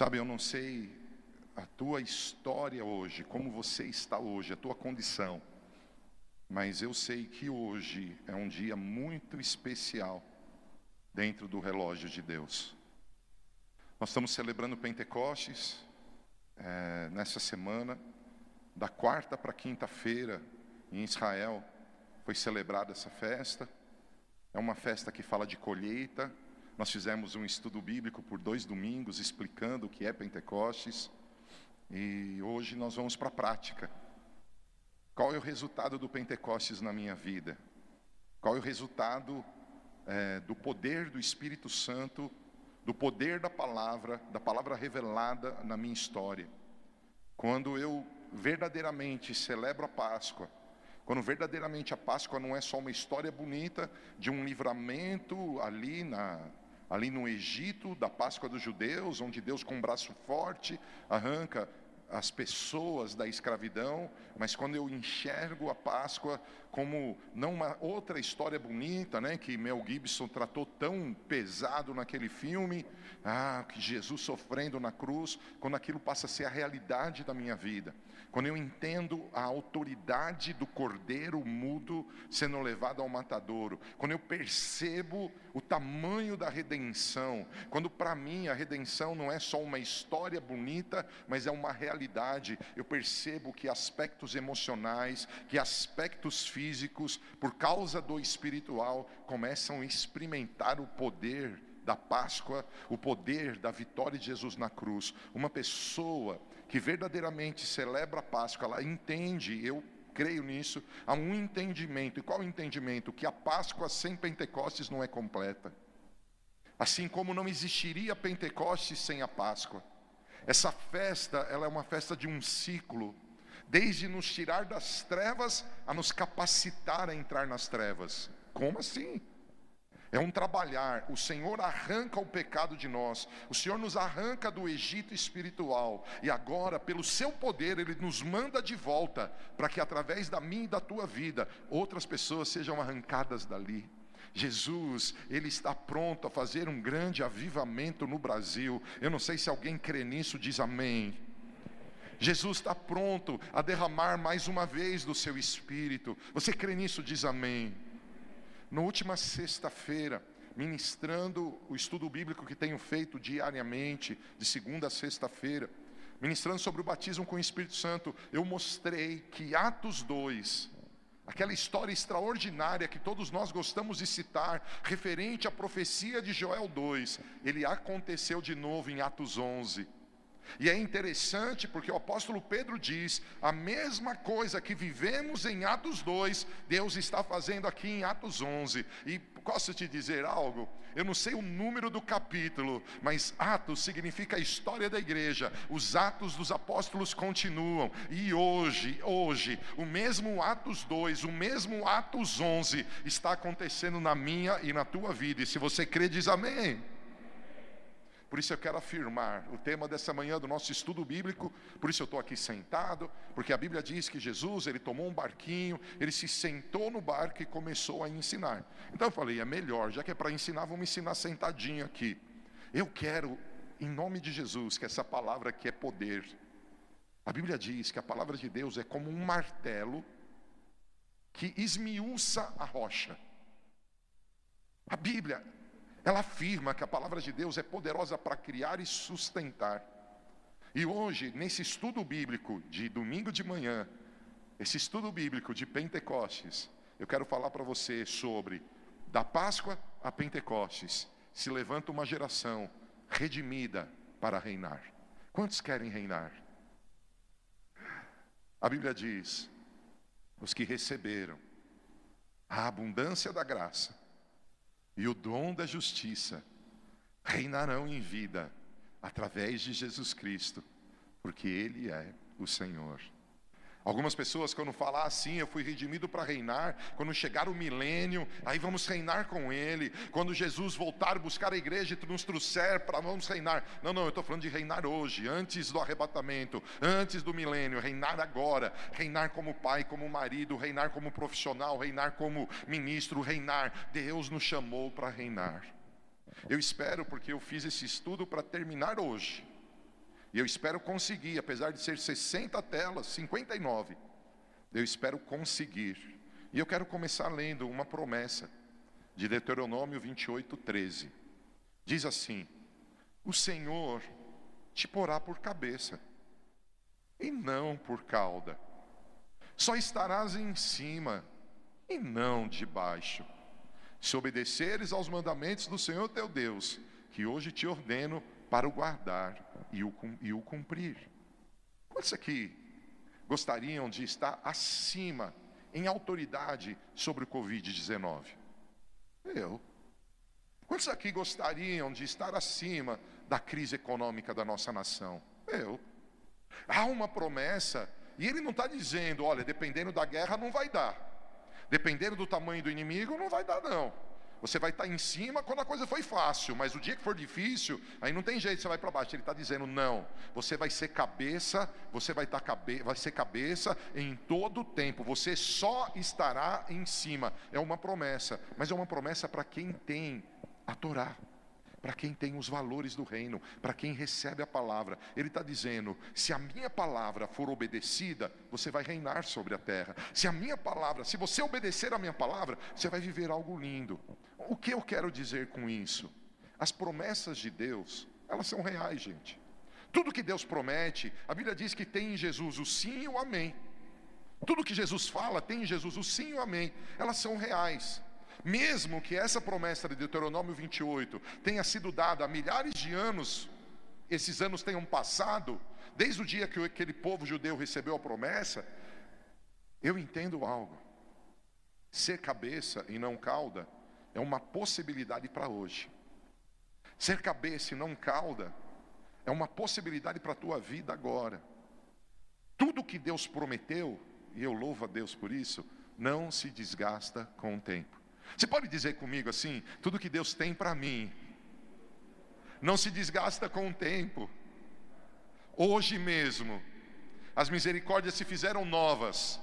Sabe, eu não sei a tua história hoje, como você está hoje, a tua condição, mas eu sei que hoje é um dia muito especial dentro do relógio de Deus. Nós estamos celebrando Pentecostes é, nessa semana, da quarta para quinta-feira, em Israel, foi celebrada essa festa. É uma festa que fala de colheita. Nós fizemos um estudo bíblico por dois domingos explicando o que é Pentecostes. E hoje nós vamos para a prática. Qual é o resultado do Pentecostes na minha vida? Qual é o resultado é, do poder do Espírito Santo, do poder da palavra, da palavra revelada na minha história? Quando eu verdadeiramente celebro a Páscoa, quando verdadeiramente a Páscoa não é só uma história bonita de um livramento ali na ali no Egito da Páscoa dos judeus, onde Deus com um braço forte arranca as pessoas da escravidão, mas quando eu enxergo a Páscoa como não uma outra história bonita, né, que Mel Gibson tratou tão pesado naquele filme, ah, que Jesus sofrendo na cruz, quando aquilo passa a ser a realidade da minha vida. Quando eu entendo a autoridade do cordeiro mudo sendo levado ao matadouro, quando eu percebo o tamanho da redenção, quando para mim a redenção não é só uma história bonita, mas é uma realidade, eu percebo que aspectos emocionais, que aspectos físicos, por causa do espiritual, começam a experimentar o poder da Páscoa, o poder da vitória de Jesus na cruz. Uma pessoa que verdadeiramente celebra a Páscoa, ela entende, eu creio nisso, há um entendimento. E qual o entendimento? Que a Páscoa sem Pentecostes não é completa. Assim como não existiria Pentecostes sem a Páscoa. Essa festa, ela é uma festa de um ciclo, desde nos tirar das trevas a nos capacitar a entrar nas trevas. Como assim? É um trabalhar. O Senhor arranca o pecado de nós. O Senhor nos arranca do Egito espiritual. E agora, pelo seu poder, Ele nos manda de volta para que através da minha e da tua vida, outras pessoas sejam arrancadas dali. Jesus, Ele está pronto a fazer um grande avivamento no Brasil. Eu não sei se alguém crê nisso, diz amém. Jesus está pronto a derramar mais uma vez do seu espírito. Você crê nisso? Diz amém. Na última sexta-feira, ministrando o estudo bíblico que tenho feito diariamente, de segunda a sexta-feira, ministrando sobre o batismo com o Espírito Santo, eu mostrei que Atos 2, aquela história extraordinária que todos nós gostamos de citar, referente à profecia de Joel 2, ele aconteceu de novo em Atos 11. E é interessante porque o apóstolo Pedro diz: a mesma coisa que vivemos em Atos 2, Deus está fazendo aqui em Atos 11. E posso te dizer algo? Eu não sei o número do capítulo, mas Atos significa a história da igreja. Os atos dos apóstolos continuam. E hoje, hoje, o mesmo Atos 2, o mesmo Atos 11 está acontecendo na minha e na tua vida. E se você crê, diz amém. Por isso eu quero afirmar o tema dessa manhã do nosso estudo bíblico. Por isso eu estou aqui sentado, porque a Bíblia diz que Jesus ele tomou um barquinho, ele se sentou no barco e começou a ensinar. Então eu falei, é melhor, já que é para ensinar, vamos ensinar sentadinho aqui. Eu quero, em nome de Jesus, que essa palavra aqui é poder. A Bíblia diz que a palavra de Deus é como um martelo que esmiuça a rocha. A Bíblia ela afirma que a palavra de Deus é poderosa para criar e sustentar. E hoje, nesse estudo bíblico de domingo de manhã, esse estudo bíblico de Pentecostes, eu quero falar para você sobre da Páscoa a Pentecostes, se levanta uma geração redimida para reinar. Quantos querem reinar? A Bíblia diz: os que receberam a abundância da graça e o dom da justiça reinarão em vida através de Jesus Cristo, porque Ele é o Senhor. Algumas pessoas, quando falar assim, eu fui redimido para reinar, quando chegar o milênio, aí vamos reinar com Ele. Quando Jesus voltar, buscar a igreja e nos trouxer para vamos reinar. Não, não, eu estou falando de reinar hoje, antes do arrebatamento, antes do milênio, reinar agora, reinar como pai, como marido, reinar como profissional, reinar como ministro, reinar. Deus nos chamou para reinar. Eu espero, porque eu fiz esse estudo para terminar hoje E eu espero conseguir, apesar de ser 60 telas, 59, eu espero conseguir. E eu quero começar lendo uma promessa de Deuteronômio 28, 13. Diz assim: O Senhor te porá por cabeça, e não por cauda. Só estarás em cima, e não debaixo. Se obedeceres aos mandamentos do Senhor teu Deus, que hoje te ordeno para o guardar e o, e o cumprir. Quantos aqui gostariam de estar acima, em autoridade sobre o Covid-19? Eu. Quantos aqui gostariam de estar acima da crise econômica da nossa nação? Eu. Há uma promessa, e ele não está dizendo, olha, dependendo da guerra não vai dar. Dependendo do tamanho do inimigo, não vai dar, não. Você vai estar em cima quando a coisa foi fácil, mas o dia que for difícil, aí não tem jeito, você vai para baixo. Ele está dizendo: não, você vai ser cabeça, você vai, estar cabe vai ser cabeça em todo o tempo, você só estará em cima. É uma promessa, mas é uma promessa para quem tem a Torá para quem tem os valores do reino, para quem recebe a palavra. Ele está dizendo: se a minha palavra for obedecida, você vai reinar sobre a terra. Se a minha palavra, se você obedecer a minha palavra, você vai viver algo lindo. O que eu quero dizer com isso? As promessas de Deus, elas são reais, gente. Tudo que Deus promete, a Bíblia diz que tem em Jesus o sim e o amém. Tudo que Jesus fala tem em Jesus o sim e o amém. Elas são reais. Mesmo que essa promessa de Deuteronômio 28 tenha sido dada há milhares de anos, esses anos tenham passado, desde o dia que aquele povo judeu recebeu a promessa, eu entendo algo. Ser cabeça e não cauda é uma possibilidade para hoje. Ser cabeça e não cauda é uma possibilidade para a tua vida agora. Tudo que Deus prometeu, e eu louvo a Deus por isso, não se desgasta com o tempo. Você pode dizer comigo assim: tudo que Deus tem para mim não se desgasta com o tempo. Hoje mesmo, as misericórdias se fizeram novas,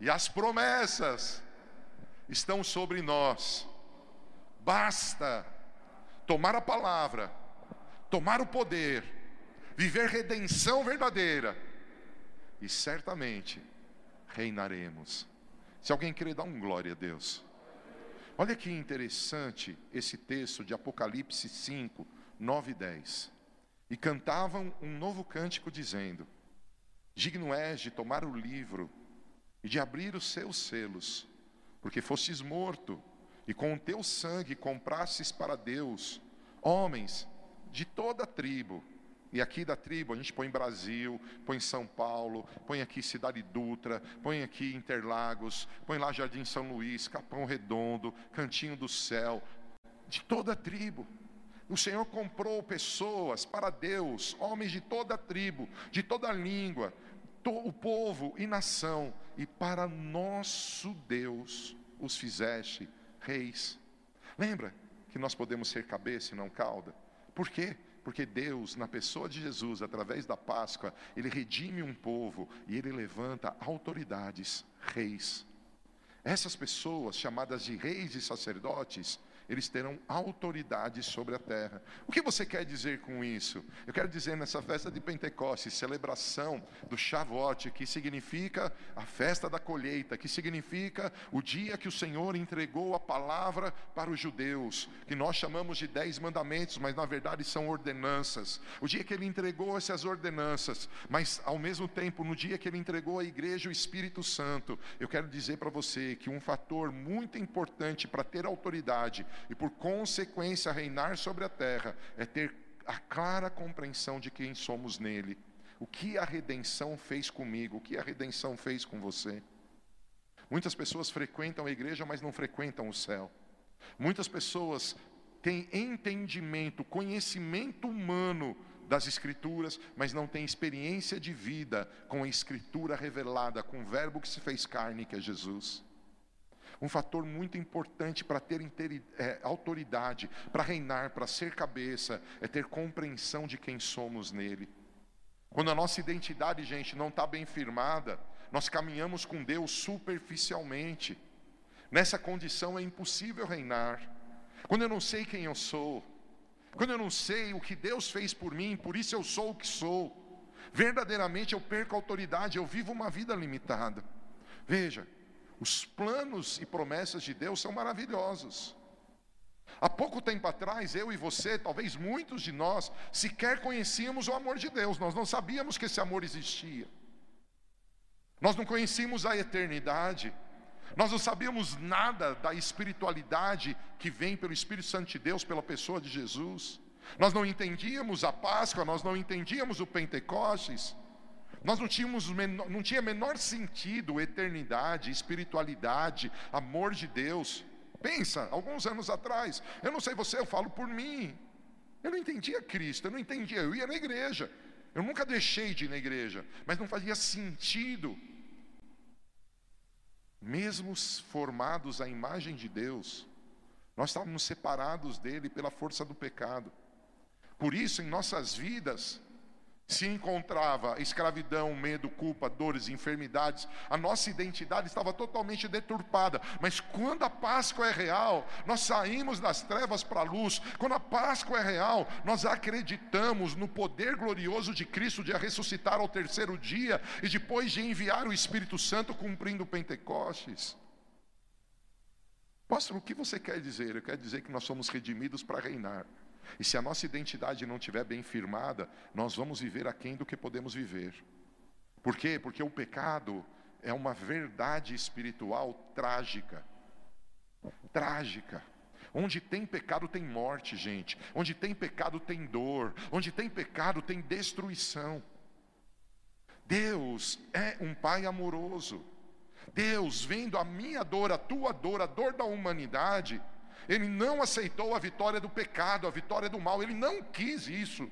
e as promessas estão sobre nós. Basta tomar a palavra, tomar o poder, viver redenção verdadeira, e certamente reinaremos. Se alguém querer dar um glória a Deus. Olha que interessante esse texto de Apocalipse 5, 9 e 10. E cantavam um novo cântico dizendo: Digno és de tomar o livro e de abrir os seus selos, porque fostes morto e com o teu sangue comprastes para Deus homens de toda tribo, e aqui da tribo a gente põe Brasil, põe São Paulo, põe aqui Cidade Dutra, põe aqui Interlagos, põe lá Jardim São Luís, Capão Redondo, Cantinho do Céu, de toda a tribo. O Senhor comprou pessoas para Deus, homens de toda a tribo, de toda a língua, o povo e nação, e para nosso Deus os fizeste reis. Lembra que nós podemos ser cabeça e não cauda? Por quê? Porque Deus, na pessoa de Jesus, através da Páscoa, Ele redime um povo e Ele levanta autoridades, reis. Essas pessoas, chamadas de reis e sacerdotes, eles terão autoridade sobre a terra. O que você quer dizer com isso? Eu quero dizer nessa festa de Pentecostes, celebração do Shavuot, que significa a festa da colheita, que significa o dia que o Senhor entregou a palavra para os judeus, que nós chamamos de dez mandamentos, mas na verdade são ordenanças. O dia que ele entregou essas ordenanças, mas ao mesmo tempo, no dia que ele entregou à igreja o Espírito Santo, eu quero dizer para você que um fator muito importante para ter autoridade e por consequência reinar sobre a terra, é ter a clara compreensão de quem somos nele. O que a redenção fez comigo, o que a redenção fez com você. Muitas pessoas frequentam a igreja, mas não frequentam o céu. Muitas pessoas têm entendimento, conhecimento humano das Escrituras, mas não têm experiência de vida com a Escritura revelada, com o Verbo que se fez carne, que é Jesus. Um fator muito importante para ter é, autoridade, para reinar, para ser cabeça, é ter compreensão de quem somos nele. Quando a nossa identidade, gente, não está bem firmada, nós caminhamos com Deus superficialmente. Nessa condição é impossível reinar. Quando eu não sei quem eu sou, quando eu não sei o que Deus fez por mim, por isso eu sou o que sou, verdadeiramente eu perco a autoridade, eu vivo uma vida limitada. Veja, os planos e promessas de Deus são maravilhosos. Há pouco tempo atrás, eu e você, talvez muitos de nós, sequer conhecíamos o amor de Deus, nós não sabíamos que esse amor existia. Nós não conhecíamos a eternidade, nós não sabíamos nada da espiritualidade que vem pelo Espírito Santo de Deus, pela pessoa de Jesus. Nós não entendíamos a Páscoa, nós não entendíamos o Pentecostes. Nós não tínhamos não tinha menor sentido eternidade, espiritualidade, amor de Deus. Pensa, alguns anos atrás, eu não sei você, eu falo por mim. Eu não entendia Cristo, eu não entendia, eu ia na igreja. Eu nunca deixei de ir na igreja, mas não fazia sentido. Mesmo formados à imagem de Deus, nós estávamos separados dele pela força do pecado. Por isso, em nossas vidas, se encontrava escravidão, medo, culpa, dores, enfermidades, a nossa identidade estava totalmente deturpada. Mas quando a Páscoa é real, nós saímos das trevas para a luz. Quando a Páscoa é real, nós acreditamos no poder glorioso de Cristo de ressuscitar ao terceiro dia e depois de enviar o Espírito Santo cumprindo Pentecostes. Pastor, o que você quer dizer? Eu quero dizer que nós somos redimidos para reinar. E se a nossa identidade não estiver bem firmada, nós vamos viver aquém do que podemos viver. Por quê? Porque o pecado é uma verdade espiritual trágica. Trágica. Onde tem pecado tem morte, gente. Onde tem pecado tem dor. Onde tem pecado tem destruição. Deus é um Pai amoroso. Deus, vendo a minha dor, a tua dor, a dor da humanidade, ele não aceitou a vitória do pecado, a vitória do mal, ele não quis isso.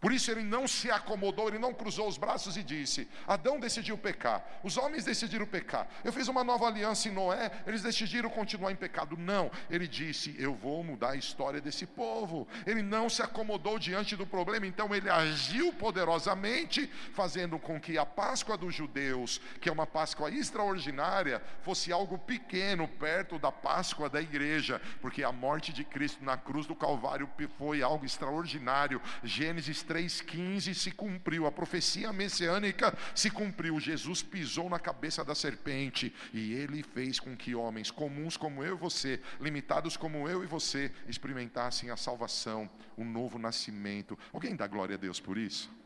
Por isso ele não se acomodou, ele não cruzou os braços e disse: Adão decidiu pecar, os homens decidiram pecar. Eu fiz uma nova aliança em Noé, eles decidiram continuar em pecado. Não, ele disse: Eu vou mudar a história desse povo. Ele não se acomodou diante do problema, então ele agiu poderosamente, fazendo com que a Páscoa dos judeus, que é uma Páscoa extraordinária, fosse algo pequeno perto da Páscoa da igreja, porque a morte de Cristo na cruz do Calvário foi algo extraordinário. Gênesis 3,15 se cumpriu, a profecia messiânica se cumpriu. Jesus pisou na cabeça da serpente e ele fez com que homens comuns como eu e você, limitados como eu e você, experimentassem a salvação, o novo nascimento. Alguém dá glória a Deus por isso?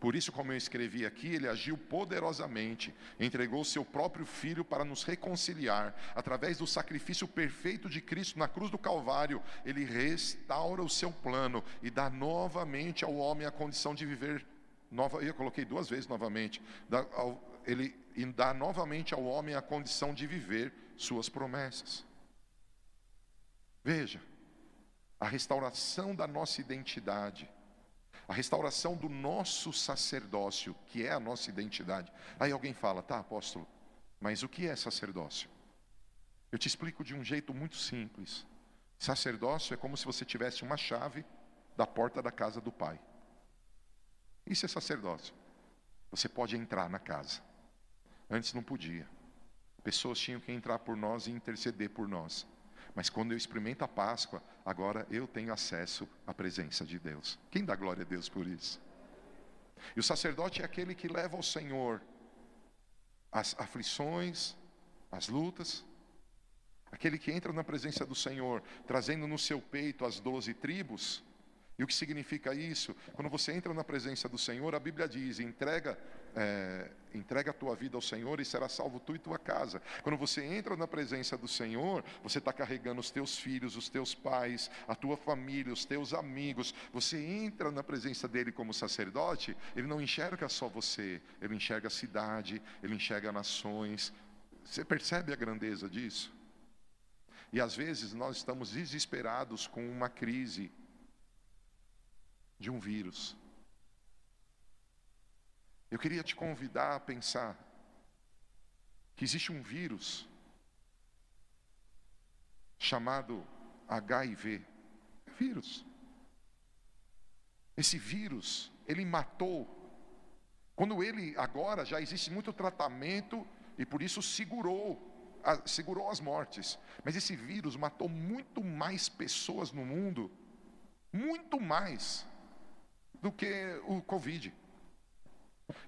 Por isso, como eu escrevi aqui, ele agiu poderosamente, entregou seu próprio filho para nos reconciliar, através do sacrifício perfeito de Cristo na cruz do Calvário, ele restaura o seu plano e dá novamente ao homem a condição de viver nova. Eu coloquei duas vezes novamente. Ele dá novamente ao homem a condição de viver suas promessas. Veja, a restauração da nossa identidade a restauração do nosso sacerdócio, que é a nossa identidade. Aí alguém fala, tá, apóstolo, mas o que é sacerdócio? Eu te explico de um jeito muito simples. Sacerdócio é como se você tivesse uma chave da porta da casa do pai. Isso é sacerdócio. Você pode entrar na casa. Antes não podia. Pessoas tinham que entrar por nós e interceder por nós. Mas quando eu experimento a Páscoa, agora eu tenho acesso à presença de Deus. Quem dá glória a Deus por isso? E o sacerdote é aquele que leva ao Senhor as aflições, as lutas, aquele que entra na presença do Senhor, trazendo no seu peito as doze tribos. E o que significa isso? Quando você entra na presença do Senhor, a Bíblia diz: entrega é, entrega a tua vida ao Senhor e será salvo tu e tua casa. Quando você entra na presença do Senhor, você está carregando os teus filhos, os teus pais, a tua família, os teus amigos. Você entra na presença dele como sacerdote, ele não enxerga só você, ele enxerga a cidade, ele enxerga nações. Você percebe a grandeza disso? E às vezes nós estamos desesperados com uma crise de um vírus. Eu queria te convidar a pensar que existe um vírus chamado HIV. É vírus. Esse vírus, ele matou. Quando ele agora já existe muito tratamento e por isso segurou segurou as mortes. Mas esse vírus matou muito mais pessoas no mundo, muito mais, do que o Covid.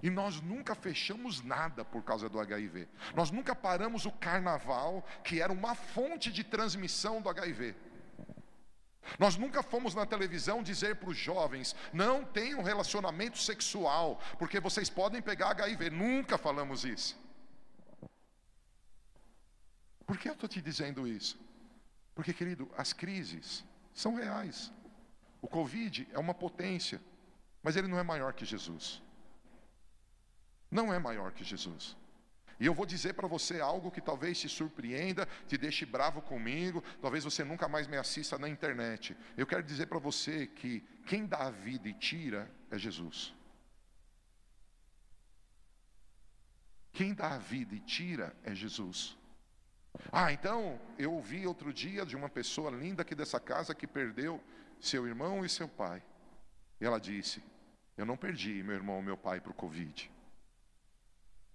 E nós nunca fechamos nada por causa do HIV. Nós nunca paramos o carnaval, que era uma fonte de transmissão do HIV. Nós nunca fomos na televisão dizer para os jovens: não tenham relacionamento sexual, porque vocês podem pegar HIV. Nunca falamos isso. Por que eu estou te dizendo isso? Porque, querido, as crises são reais. O Covid é uma potência, mas ele não é maior que Jesus. Não é maior que Jesus. E eu vou dizer para você algo que talvez te surpreenda, te deixe bravo comigo, talvez você nunca mais me assista na internet. Eu quero dizer para você que quem dá a vida e tira é Jesus. Quem dá a vida e tira é Jesus. Ah, então eu ouvi outro dia de uma pessoa linda aqui dessa casa que perdeu seu irmão e seu pai. E ela disse: Eu não perdi meu irmão e meu pai para o Covid.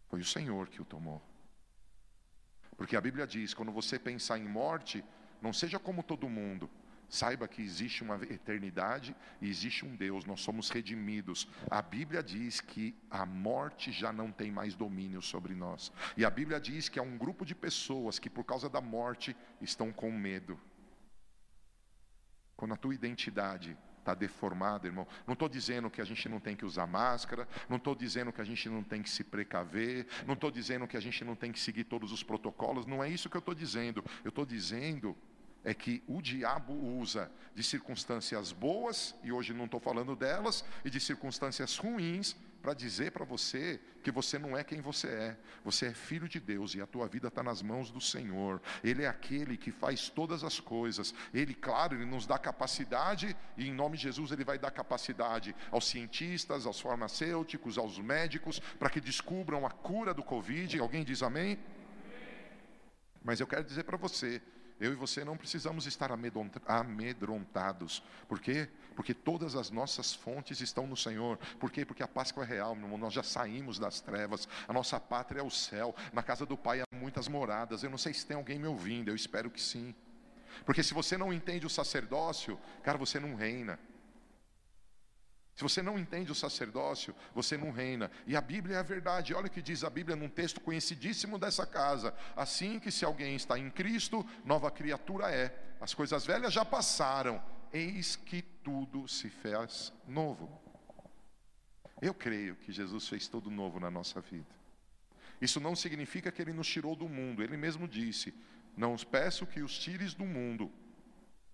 Foi o Senhor que o tomou. Porque a Bíblia diz: quando você pensar em morte, não seja como todo mundo, Saiba que existe uma eternidade e existe um Deus, nós somos redimidos. A Bíblia diz que a morte já não tem mais domínio sobre nós. E a Bíblia diz que há um grupo de pessoas que, por causa da morte, estão com medo. Quando a tua identidade está deformada, irmão, não estou dizendo que a gente não tem que usar máscara, não estou dizendo que a gente não tem que se precaver, não estou dizendo que a gente não tem que seguir todos os protocolos, não é isso que eu estou dizendo. Eu estou dizendo é que o diabo usa de circunstâncias boas, e hoje não estou falando delas, e de circunstâncias ruins, para dizer para você que você não é quem você é. Você é filho de Deus e a tua vida está nas mãos do Senhor. Ele é aquele que faz todas as coisas. Ele, claro, ele nos dá capacidade, e em nome de Jesus ele vai dar capacidade aos cientistas, aos farmacêuticos, aos médicos, para que descubram a cura do Covid. Alguém diz amém? Mas eu quero dizer para você eu e você não precisamos estar amedrontados. Por quê? Porque todas as nossas fontes estão no Senhor. Por quê? Porque a Páscoa é real, meu irmão. Nós já saímos das trevas. A nossa pátria é o céu. Na casa do Pai há muitas moradas. Eu não sei se tem alguém me ouvindo. Eu espero que sim. Porque se você não entende o sacerdócio, cara, você não reina. Se você não entende o sacerdócio, você não reina. E a Bíblia é a verdade. Olha o que diz a Bíblia num texto conhecidíssimo dessa casa. Assim que se alguém está em Cristo, nova criatura é. As coisas velhas já passaram, eis que tudo se fez novo. Eu creio que Jesus fez tudo novo na nossa vida. Isso não significa que ele nos tirou do mundo. Ele mesmo disse: Não os peço que os tires do mundo,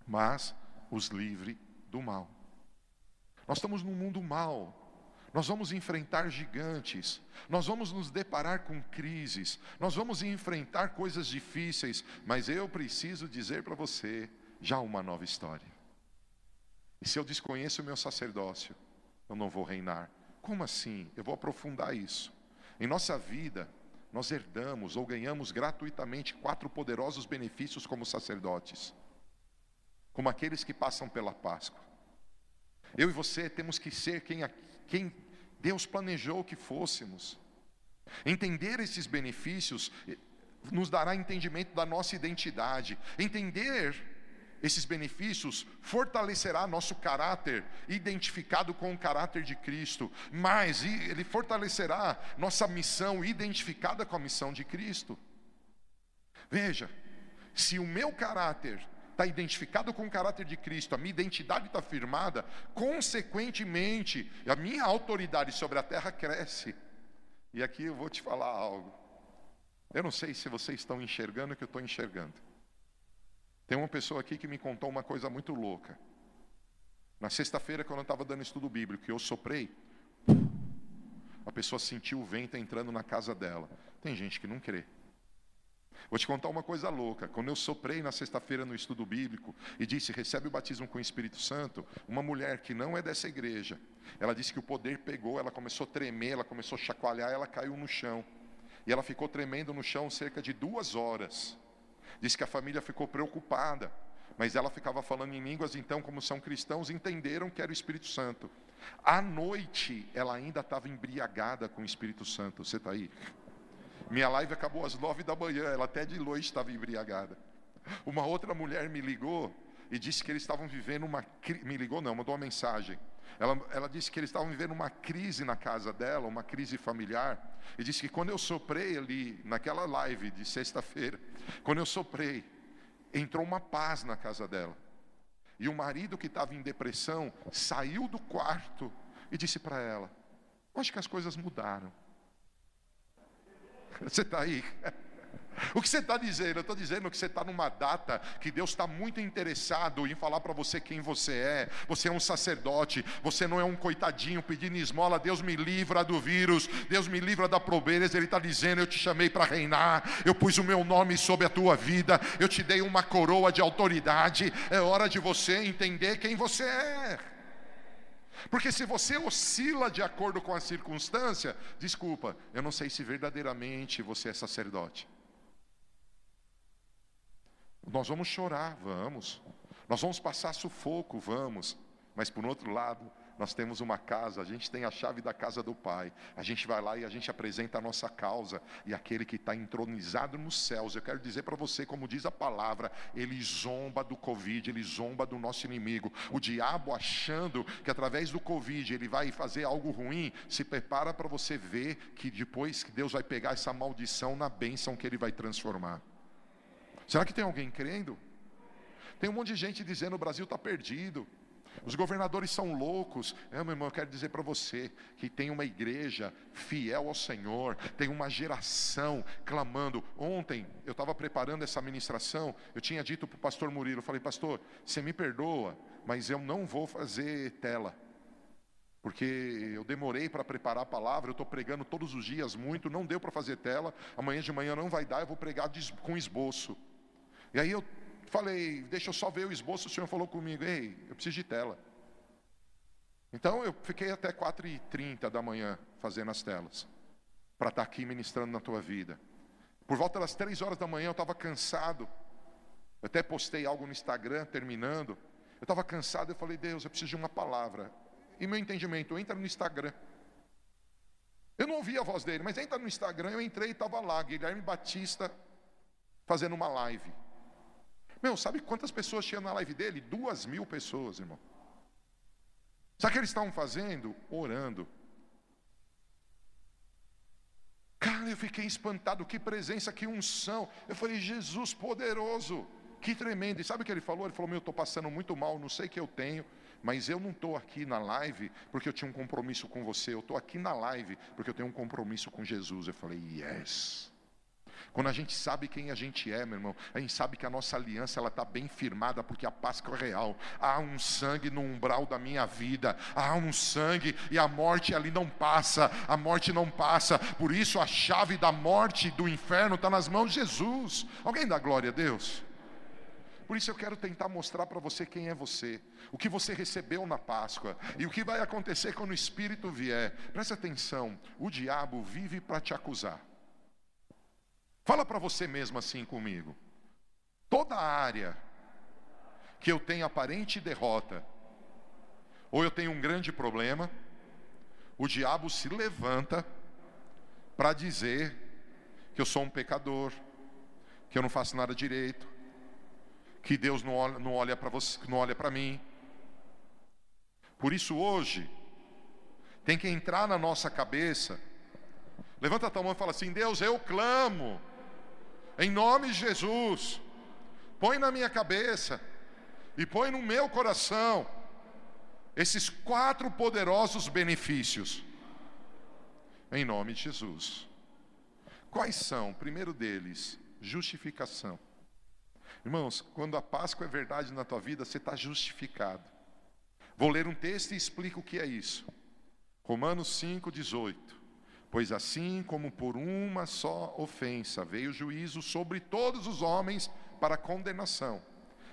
mas os livre do mal. Nós estamos num mundo mau. Nós vamos enfrentar gigantes, nós vamos nos deparar com crises, nós vamos enfrentar coisas difíceis, mas eu preciso dizer para você: já uma nova história. E se eu desconheço o meu sacerdócio, eu não vou reinar. Como assim? Eu vou aprofundar isso. Em nossa vida, nós herdamos ou ganhamos gratuitamente quatro poderosos benefícios como sacerdotes, como aqueles que passam pela Páscoa. Eu e você temos que ser quem, quem Deus planejou que fôssemos. Entender esses benefícios eh, nos dará entendimento da nossa identidade. Entender esses benefícios fortalecerá nosso caráter, identificado com o caráter de Cristo, mas ele fortalecerá nossa missão, identificada com a missão de Cristo. Veja, se o meu caráter está identificado com o caráter de Cristo, a minha identidade está firmada, consequentemente, a minha autoridade sobre a terra cresce. E aqui eu vou te falar algo. Eu não sei se vocês estão enxergando o que eu estou enxergando. Tem uma pessoa aqui que me contou uma coisa muito louca. Na sexta-feira, quando eu estava dando estudo bíblico, eu soprei, a pessoa sentiu o vento entrando na casa dela. Tem gente que não crê. Vou te contar uma coisa louca. Quando eu soprei na sexta-feira no estudo bíblico e disse: recebe o batismo com o Espírito Santo, uma mulher que não é dessa igreja, ela disse que o poder pegou, ela começou a tremer, ela começou a chacoalhar, ela caiu no chão. E ela ficou tremendo no chão cerca de duas horas. Disse que a família ficou preocupada, mas ela ficava falando em línguas, então, como são cristãos, entenderam que era o Espírito Santo. À noite, ela ainda estava embriagada com o Espírito Santo. Você está aí? Minha live acabou às nove da manhã, ela até de noite estava embriagada. Uma outra mulher me ligou e disse que eles estavam vivendo uma me ligou não, mandou uma mensagem. Ela, ela disse que eles estavam vivendo uma crise na casa dela, uma crise familiar. E disse que quando eu soprei ali, naquela live de sexta-feira, quando eu soprei, entrou uma paz na casa dela. E o marido que estava em depressão saiu do quarto e disse para ela: Acho que as coisas mudaram. Você está aí? O que você está dizendo? Eu estou dizendo que você está numa data que Deus está muito interessado em falar para você quem você é. Você é um sacerdote, você não é um coitadinho pedindo esmola. Deus me livra do vírus, Deus me livra da pobreza. Ele está dizendo: Eu te chamei para reinar, eu pus o meu nome sobre a tua vida, eu te dei uma coroa de autoridade. É hora de você entender quem você é. Porque se você oscila de acordo com a circunstância, desculpa, eu não sei se verdadeiramente você é sacerdote. Nós vamos chorar, vamos. Nós vamos passar sufoco, vamos. Mas por outro lado, nós temos uma casa, a gente tem a chave da casa do Pai. A gente vai lá e a gente apresenta a nossa causa. E aquele que está entronizado nos céus, eu quero dizer para você, como diz a palavra, ele zomba do Covid, ele zomba do nosso inimigo. O diabo achando que através do Covid ele vai fazer algo ruim, se prepara para você ver que depois que Deus vai pegar essa maldição na bênção que ele vai transformar. Será que tem alguém crendo? Tem um monte de gente dizendo o Brasil está perdido. Os governadores são loucos. É, meu irmão, eu quero dizer para você que tem uma igreja fiel ao Senhor, tem uma geração clamando. Ontem eu estava preparando essa ministração, eu tinha dito para o pastor Murilo, eu falei, pastor, você me perdoa, mas eu não vou fazer tela. Porque eu demorei para preparar a palavra, eu estou pregando todos os dias muito, não deu para fazer tela, amanhã de manhã não vai dar, eu vou pregar com esboço. E aí eu falei, deixa eu só ver o esboço, o senhor falou comigo, ei, eu preciso de tela. Então eu fiquei até 4h30 da manhã fazendo as telas, para estar tá aqui ministrando na tua vida. Por volta das 3 horas da manhã eu estava cansado, eu até postei algo no Instagram terminando. Eu estava cansado, eu falei, Deus, eu preciso de uma palavra. E meu entendimento, entra no Instagram. Eu não ouvi a voz dele, mas entra no Instagram, eu entrei e estava lá, Guilherme Batista, fazendo uma live. Meu, sabe quantas pessoas tinham na live dele? Duas mil pessoas, irmão. Sabe o que eles estavam fazendo? Orando. Cara, eu fiquei espantado, que presença, que unção. Eu falei, Jesus poderoso, que tremendo. E sabe o que ele falou? Ele falou, meu, eu estou passando muito mal, não sei o que eu tenho, mas eu não estou aqui na live porque eu tinha um compromisso com você, eu estou aqui na live porque eu tenho um compromisso com Jesus. Eu falei, yes. Quando a gente sabe quem a gente é, meu irmão, a gente sabe que a nossa aliança ela está bem firmada porque a Páscoa é real. Há um sangue no umbral da minha vida, há um sangue e a morte ali não passa, a morte não passa. Por isso a chave da morte do inferno está nas mãos de Jesus. Alguém dá glória a Deus? Por isso eu quero tentar mostrar para você quem é você, o que você recebeu na Páscoa e o que vai acontecer quando o Espírito vier. Presta atenção: o diabo vive para te acusar. Fala para você mesmo assim comigo. Toda área que eu tenho aparente derrota, ou eu tenho um grande problema, o diabo se levanta para dizer que eu sou um pecador, que eu não faço nada direito, que Deus não olha, não olha para você, não olha para mim. Por isso hoje tem que entrar na nossa cabeça. Levanta a tua mão e fala assim: Deus, eu clamo em nome de Jesus, põe na minha cabeça e põe no meu coração esses quatro poderosos benefícios. Em nome de Jesus. Quais são? primeiro deles, justificação. Irmãos, quando a Páscoa é verdade na tua vida, você está justificado. Vou ler um texto e explico o que é isso. Romanos 5,18. Pois assim como por uma só ofensa veio o juízo sobre todos os homens para condenação,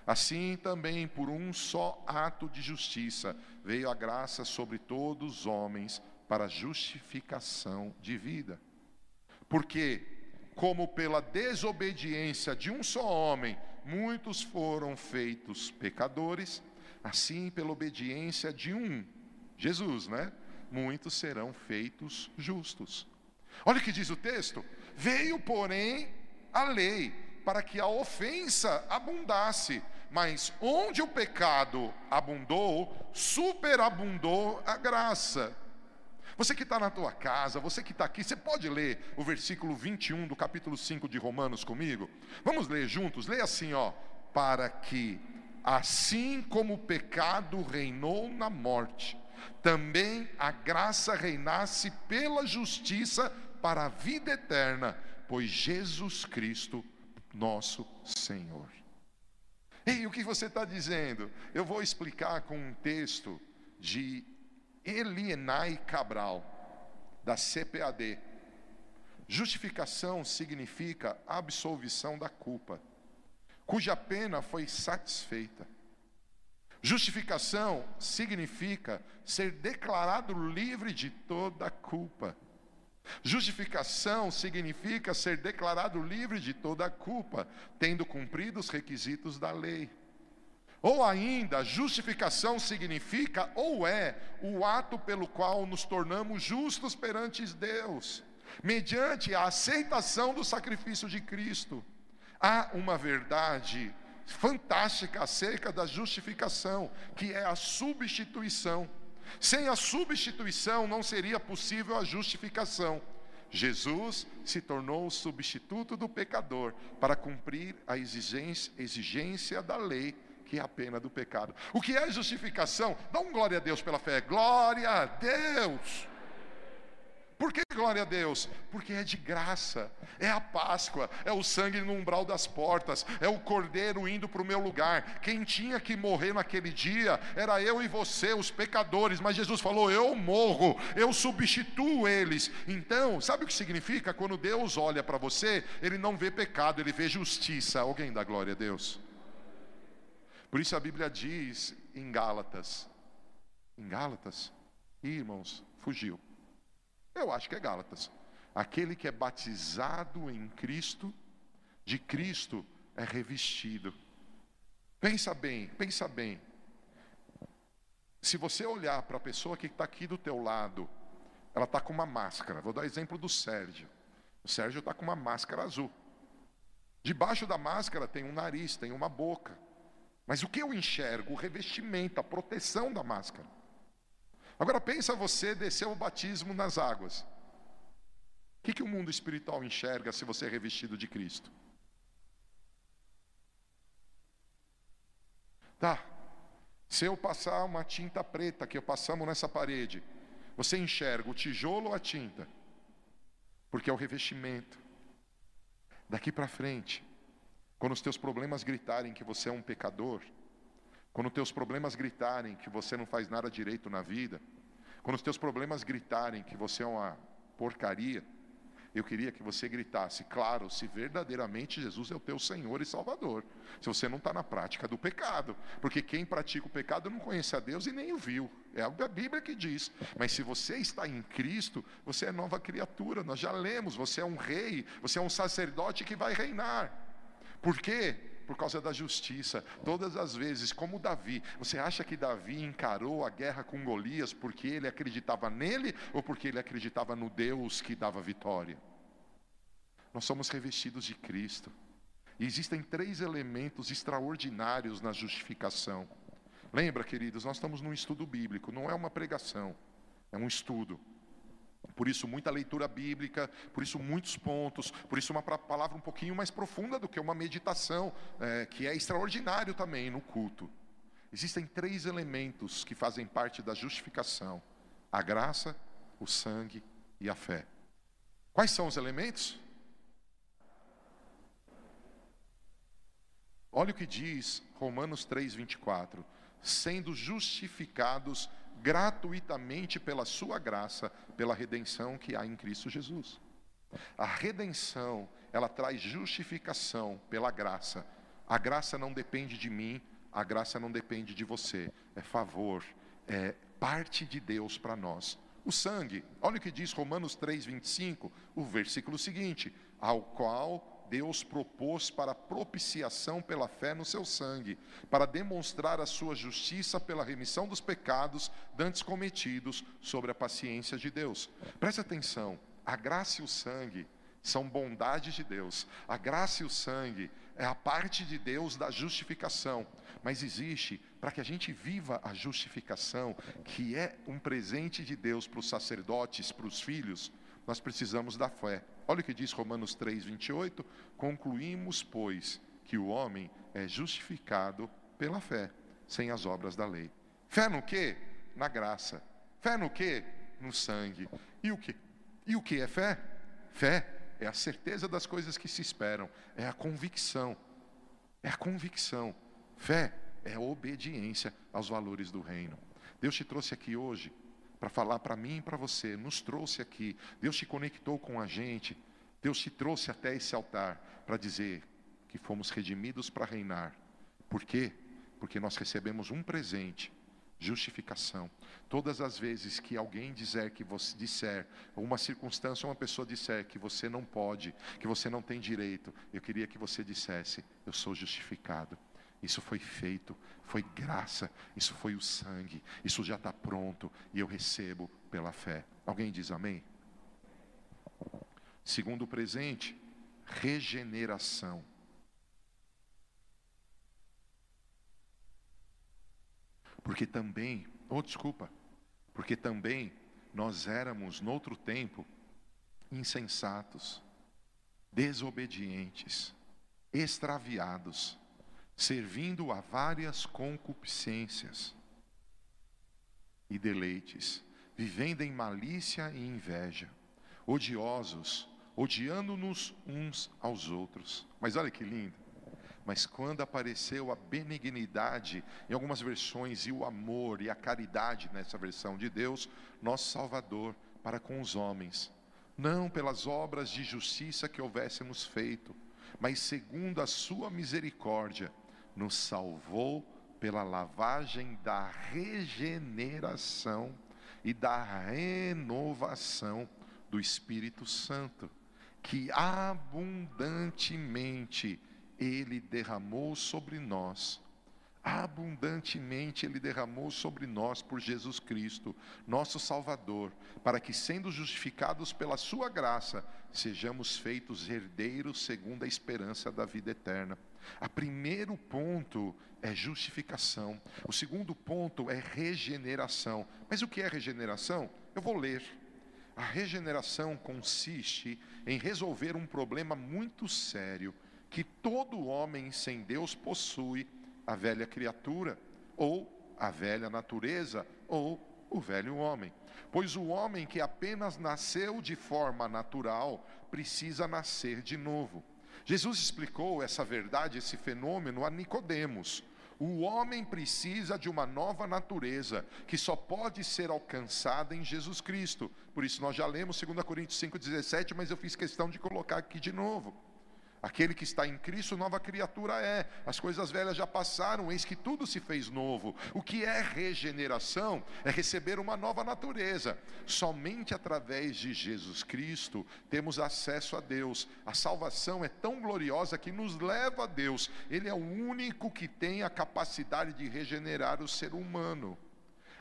assim também por um só ato de justiça veio a graça sobre todos os homens para justificação de vida. Porque, como pela desobediência de um só homem muitos foram feitos pecadores, assim pela obediência de um, Jesus, né? Muitos serão feitos justos. Olha o que diz o texto: Veio, porém, a lei para que a ofensa abundasse, mas onde o pecado abundou, superabundou a graça. Você que está na tua casa, você que está aqui, você pode ler o versículo 21 do capítulo 5 de Romanos comigo? Vamos ler juntos? Leia assim, ó. Para que, assim como o pecado reinou na morte, também a graça reinasse pela justiça para a vida eterna, pois Jesus Cristo, nosso Senhor. Ei, o que você está dizendo? Eu vou explicar com um texto de Elienay Cabral, da CPAD. Justificação significa absolvição da culpa, cuja pena foi satisfeita. Justificação significa ser declarado livre de toda culpa. Justificação significa ser declarado livre de toda culpa, tendo cumprido os requisitos da lei. Ou ainda, justificação significa ou é o ato pelo qual nos tornamos justos perante Deus, mediante a aceitação do sacrifício de Cristo. Há uma verdade fantástica acerca da justificação, que é a substituição. Sem a substituição não seria possível a justificação. Jesus se tornou o substituto do pecador para cumprir a exigência, exigência da lei que é a pena do pecado. O que é justificação? Dá um glória a Deus pela fé. Glória a Deus. Por que glória a Deus? Porque é de graça, é a Páscoa, é o sangue no umbral das portas, é o cordeiro indo para o meu lugar. Quem tinha que morrer naquele dia era eu e você, os pecadores, mas Jesus falou: Eu morro, eu substituo eles. Então, sabe o que significa? Quando Deus olha para você, ele não vê pecado, ele vê justiça. Alguém dá glória a Deus? Por isso a Bíblia diz em Gálatas, em Gálatas, irmãos, fugiu. Eu acho que é Gálatas. Aquele que é batizado em Cristo, de Cristo é revestido. Pensa bem, pensa bem. Se você olhar para a pessoa que está aqui do teu lado, ela está com uma máscara. Vou dar exemplo do Sérgio. O Sérgio está com uma máscara azul. Debaixo da máscara tem um nariz, tem uma boca. Mas o que eu enxergo? O revestimento, a proteção da máscara. Agora pensa você descer o batismo nas águas. O que, que o mundo espiritual enxerga se você é revestido de Cristo? Tá. Se eu passar uma tinta preta que eu passamos nessa parede, você enxerga o tijolo ou a tinta? Porque é o revestimento. Daqui para frente, quando os teus problemas gritarem que você é um pecador, quando teus problemas gritarem que você não faz nada direito na vida, quando os teus problemas gritarem que você é uma porcaria, eu queria que você gritasse, claro, se verdadeiramente Jesus é o teu Senhor e Salvador. Se você não está na prática do pecado. Porque quem pratica o pecado não conhece a Deus e nem o viu. É a Bíblia que diz. Mas se você está em Cristo, você é nova criatura. Nós já lemos, você é um rei, você é um sacerdote que vai reinar. Por quê? Por causa da justiça. Todas as vezes, como Davi, você acha que Davi encarou a guerra com Golias porque ele acreditava nele ou porque ele acreditava no Deus que dava vitória? Nós somos revestidos de Cristo. E existem três elementos extraordinários na justificação. Lembra, queridos, nós estamos num estudo bíblico, não é uma pregação, é um estudo. Por isso, muita leitura bíblica, por isso, muitos pontos, por isso, uma palavra um pouquinho mais profunda do que uma meditação, é, que é extraordinário também no culto. Existem três elementos que fazem parte da justificação: a graça, o sangue e a fé. Quais são os elementos? Olha o que diz Romanos 3, 24: sendo justificados gratuitamente pela sua graça, pela redenção que há em Cristo Jesus. A redenção, ela traz justificação pela graça. A graça não depende de mim, a graça não depende de você. É favor, é parte de Deus para nós. O sangue, olha o que diz Romanos 3, 25, o versículo seguinte: ao qual Deus propôs para propiciação pela fé no seu sangue, para demonstrar a sua justiça pela remissão dos pecados dantes cometidos sobre a paciência de Deus. Preste atenção, a graça e o sangue são bondades de Deus. A graça e o sangue é a parte de Deus da justificação. Mas existe, para que a gente viva a justificação, que é um presente de Deus para os sacerdotes, para os filhos, nós precisamos da fé. Olha o que diz Romanos 3, 28. Concluímos, pois, que o homem é justificado pela fé, sem as obras da lei. Fé no quê? Na graça. Fé no quê? No sangue. E o que? E o que é fé? Fé é a certeza das coisas que se esperam, é a convicção. É a convicção. Fé é a obediência aos valores do reino. Deus te trouxe aqui hoje para falar para mim e para você, nos trouxe aqui. Deus te conectou com a gente. Deus te trouxe até esse altar para dizer que fomos redimidos para reinar. Por quê? Porque nós recebemos um presente justificação. Todas as vezes que alguém dizer que você disser, uma circunstância, uma pessoa disser que você não pode, que você não tem direito, eu queria que você dissesse: eu sou justificado. Isso foi feito, foi graça, isso foi o sangue, isso já está pronto e eu recebo pela fé. Alguém diz amém? Segundo presente, regeneração. Porque também, oh desculpa, porque também nós éramos, noutro tempo, insensatos, desobedientes, extraviados, servindo a várias concupiscências e deleites, vivendo em malícia e inveja, odiosos, odiando-nos uns aos outros. Mas olha que lindo. Mas quando apareceu a benignidade, em algumas versões, e o amor e a caridade nessa versão de Deus, nosso Salvador, para com os homens, não pelas obras de justiça que houvéssemos feito, mas segundo a sua misericórdia, nos salvou pela lavagem da regeneração e da renovação do Espírito Santo, que abundantemente ele derramou sobre nós, abundantemente Ele derramou sobre nós por Jesus Cristo, nosso Salvador, para que, sendo justificados pela Sua graça, sejamos feitos herdeiros segundo a esperança da vida eterna. O primeiro ponto é justificação, o segundo ponto é regeneração. Mas o que é regeneração? Eu vou ler. A regeneração consiste em resolver um problema muito sério que todo homem sem Deus possui a velha criatura, ou a velha natureza, ou o velho homem. Pois o homem que apenas nasceu de forma natural precisa nascer de novo. Jesus explicou essa verdade, esse fenômeno a Nicodemos. O homem precisa de uma nova natureza que só pode ser alcançada em Jesus Cristo. Por isso nós já lemos 2 Coríntios 5:17, mas eu fiz questão de colocar aqui de novo. Aquele que está em Cristo, nova criatura é. As coisas velhas já passaram, eis que tudo se fez novo. O que é regeneração? É receber uma nova natureza. Somente através de Jesus Cristo temos acesso a Deus. A salvação é tão gloriosa que nos leva a Deus. Ele é o único que tem a capacidade de regenerar o ser humano.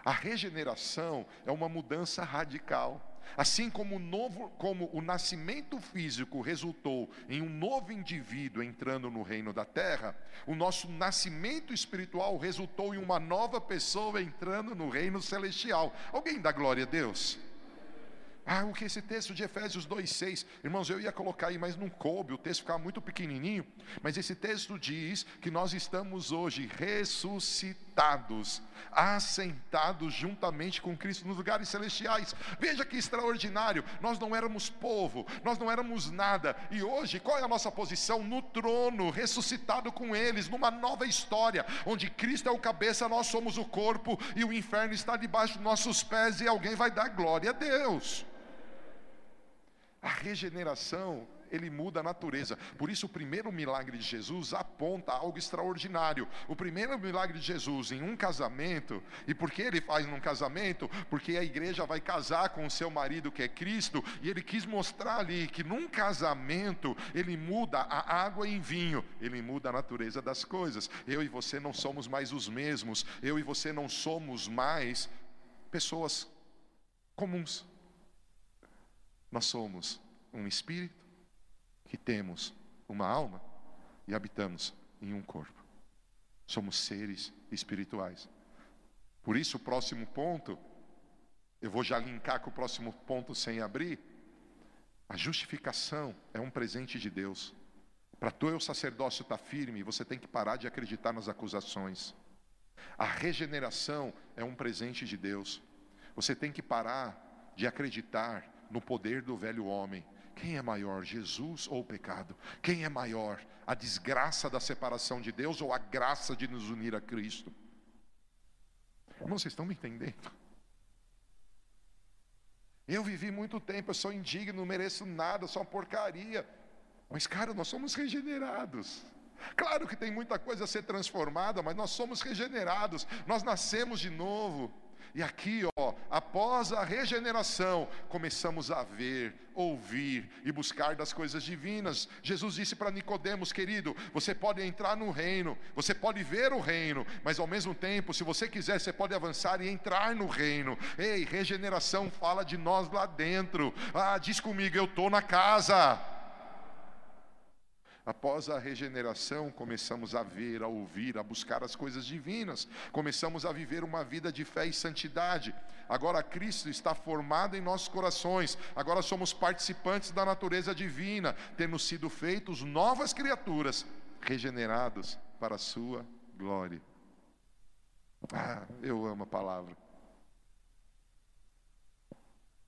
A regeneração é uma mudança radical. Assim como o, novo, como o nascimento físico resultou em um novo indivíduo entrando no reino da terra, o nosso nascimento espiritual resultou em uma nova pessoa entrando no reino celestial. Alguém dá glória a Deus? Ah, o que esse texto de Efésios 2,6, irmãos, eu ia colocar aí, mas não coube, o texto ficava muito pequenininho. Mas esse texto diz que nós estamos hoje ressuscitados, assentados juntamente com Cristo nos lugares celestiais. Veja que extraordinário, nós não éramos povo, nós não éramos nada, e hoje qual é a nossa posição? No trono, ressuscitado com eles, numa nova história, onde Cristo é o cabeça, nós somos o corpo, e o inferno está debaixo dos nossos pés, e alguém vai dar glória a Deus. A regeneração, ele muda a natureza. Por isso, o primeiro milagre de Jesus aponta algo extraordinário. O primeiro milagre de Jesus em um casamento, e por que ele faz num casamento? Porque a igreja vai casar com o seu marido que é Cristo, e ele quis mostrar ali que num casamento ele muda a água em vinho, ele muda a natureza das coisas. Eu e você não somos mais os mesmos, eu e você não somos mais pessoas comuns. Nós somos um espírito, que temos uma alma e habitamos em um corpo. Somos seres espirituais. Por isso, o próximo ponto, eu vou já linkar com o próximo ponto sem abrir. A justificação é um presente de Deus. Para e o sacerdócio estar tá firme, você tem que parar de acreditar nas acusações. A regeneração é um presente de Deus. Você tem que parar de acreditar no poder do velho homem. Quem é maior, Jesus ou o pecado? Quem é maior, a desgraça da separação de Deus ou a graça de nos unir a Cristo? Irmão, vocês estão me entendendo? Eu vivi muito tempo, eu sou indigno, não mereço nada, sou uma porcaria. Mas, cara, nós somos regenerados. Claro que tem muita coisa a ser transformada, mas nós somos regenerados, nós nascemos de novo. E aqui, ó, após a regeneração, começamos a ver, ouvir e buscar das coisas divinas. Jesus disse para Nicodemos, querido, você pode entrar no reino, você pode ver o reino, mas ao mesmo tempo, se você quiser, você pode avançar e entrar no reino. Ei, regeneração fala de nós lá dentro. Ah, diz comigo, eu estou na casa. Após a regeneração, começamos a ver, a ouvir, a buscar as coisas divinas, começamos a viver uma vida de fé e santidade. Agora Cristo está formado em nossos corações, agora somos participantes da natureza divina, tendo sido feitos novas criaturas, regenerados para a Sua glória. Ah, eu amo a palavra.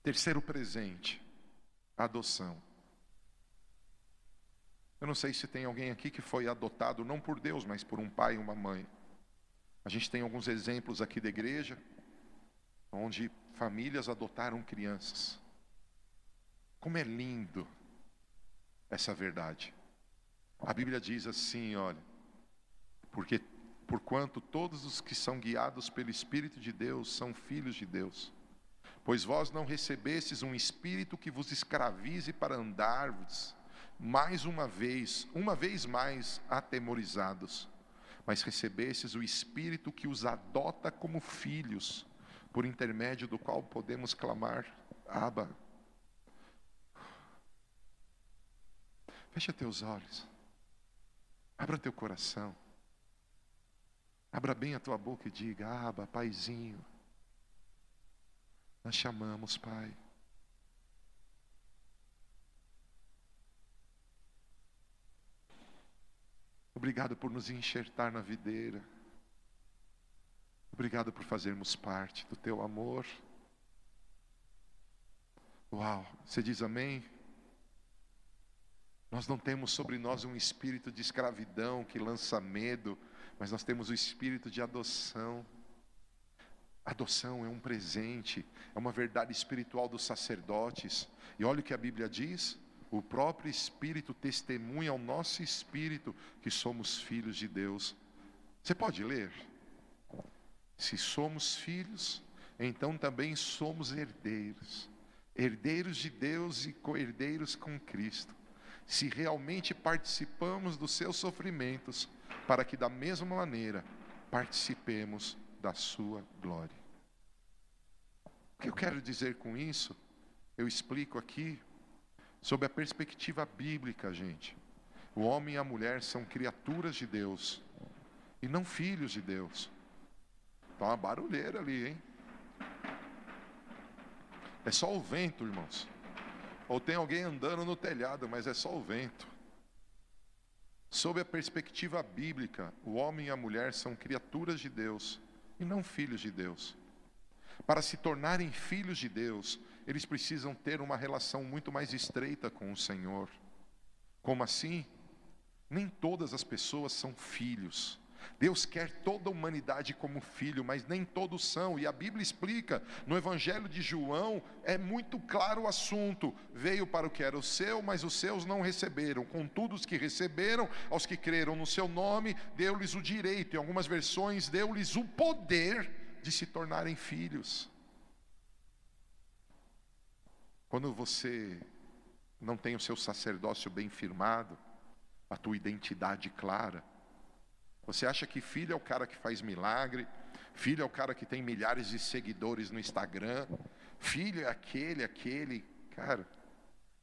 Terceiro presente, adoção. Eu não sei se tem alguém aqui que foi adotado não por Deus, mas por um pai e uma mãe. A gente tem alguns exemplos aqui da igreja, onde famílias adotaram crianças. Como é lindo essa verdade. A Bíblia diz assim, olha, porque porquanto todos os que são guiados pelo Espírito de Deus são filhos de Deus. Pois vós não recebestes um espírito que vos escravize para andarmos mais uma vez, uma vez mais atemorizados, mas recebestes o Espírito que os adota como filhos, por intermédio do qual podemos clamar, Abba. Fecha teus olhos, abra teu coração, abra bem a tua boca e diga: Abba, Paizinho, nós chamamos, Pai. Obrigado por nos enxertar na videira. Obrigado por fazermos parte do teu amor. Uau, você diz amém? Nós não temos sobre nós um espírito de escravidão que lança medo, mas nós temos o espírito de adoção. Adoção é um presente, é uma verdade espiritual dos sacerdotes. E olha o que a Bíblia diz: o próprio Espírito testemunha ao nosso espírito que somos filhos de Deus. Você pode ler? Se somos filhos, então também somos herdeiros, herdeiros de Deus e co-herdeiros com Cristo. Se realmente participamos dos seus sofrimentos, para que da mesma maneira participemos da sua glória. O que eu quero dizer com isso? Eu explico aqui sob a perspectiva bíblica, gente. O homem e a mulher são criaturas de Deus e não filhos de Deus. Tá uma barulheira ali, hein? É só o vento, irmãos. Ou tem alguém andando no telhado, mas é só o vento. Sob a perspectiva bíblica, o homem e a mulher são criaturas de Deus e não filhos de Deus. Para se tornarem filhos de Deus, eles precisam ter uma relação muito mais estreita com o Senhor. Como assim? Nem todas as pessoas são filhos. Deus quer toda a humanidade como filho, mas nem todos são. E a Bíblia explica, no Evangelho de João, é muito claro o assunto. Veio para o que era o seu, mas os seus não receberam. Contudo, os que receberam, aos que creram no seu nome, deu-lhes o direito. Em algumas versões, deu-lhes o poder de se tornarem filhos. Quando você não tem o seu sacerdócio bem firmado, a tua identidade clara, você acha que filho é o cara que faz milagre, filho é o cara que tem milhares de seguidores no Instagram, filho é aquele, aquele. Cara,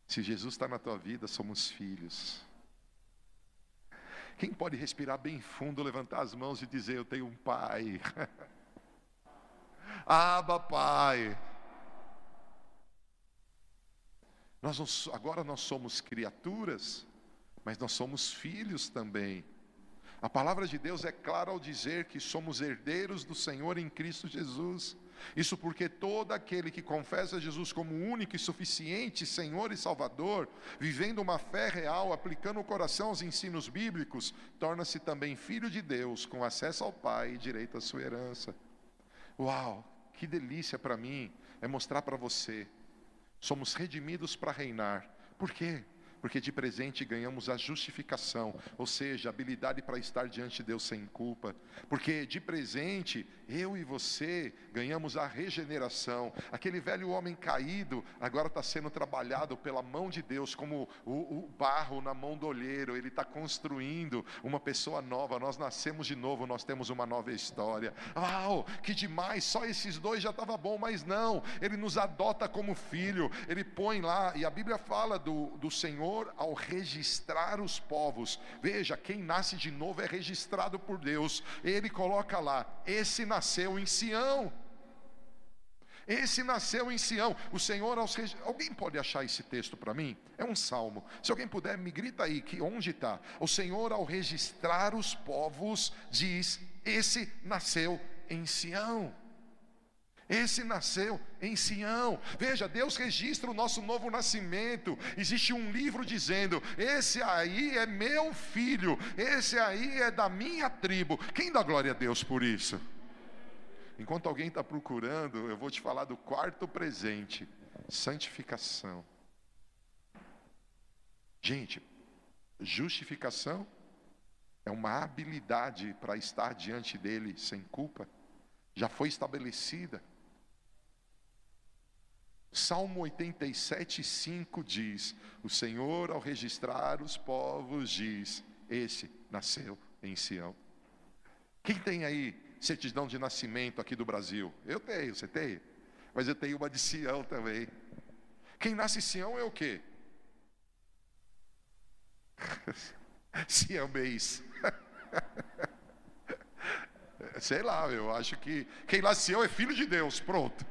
Se Jesus está na tua vida, somos filhos. Quem pode respirar bem fundo, levantar as mãos e dizer: Eu tenho um pai. Aba, pai. Nós não, agora nós somos criaturas, mas nós somos filhos também. A palavra de Deus é clara ao dizer que somos herdeiros do Senhor em Cristo Jesus. Isso porque todo aquele que confessa Jesus como único e suficiente Senhor e Salvador, vivendo uma fé real, aplicando o coração aos ensinos bíblicos, torna-se também filho de Deus, com acesso ao Pai e direito à sua herança. Uau, que delícia para mim é mostrar para você. Somos redimidos para reinar. Por quê? Porque de presente ganhamos a justificação, ou seja, habilidade para estar diante de Deus sem culpa, porque de presente eu e você ganhamos a regeneração, aquele velho homem caído agora está sendo trabalhado pela mão de Deus, como o, o barro na mão do olheiro, ele está construindo uma pessoa nova, nós nascemos de novo, nós temos uma nova história. Uau, que demais, só esses dois já estava bom, mas não, ele nos adota como filho, ele põe lá, e a Bíblia fala do, do Senhor Senhor, ao registrar os povos, veja, quem nasce de novo é registrado por Deus, ele coloca lá: esse nasceu em Sião. Esse nasceu em Sião. O Senhor aos regi... Alguém pode achar esse texto para mim? É um salmo. Se alguém puder, me grita aí que onde está. O Senhor ao registrar os povos diz: esse nasceu em Sião. Esse nasceu em Sião. Veja, Deus registra o nosso novo nascimento. Existe um livro dizendo: Esse aí é meu filho, esse aí é da minha tribo. Quem dá glória a Deus por isso? Enquanto alguém está procurando, eu vou te falar do quarto presente: santificação. Gente, justificação é uma habilidade para estar diante dele sem culpa, já foi estabelecida. Salmo 87, 5 diz: O Senhor, ao registrar os povos, diz: Esse nasceu em Sião. Quem tem aí certidão de nascimento aqui do Brasil? Eu tenho, você tem? Mas eu tenho uma de Sião também. Quem nasce em Sião é o quê? Siamês. Sei lá, eu acho que quem nasce em Sião é filho de Deus, pronto.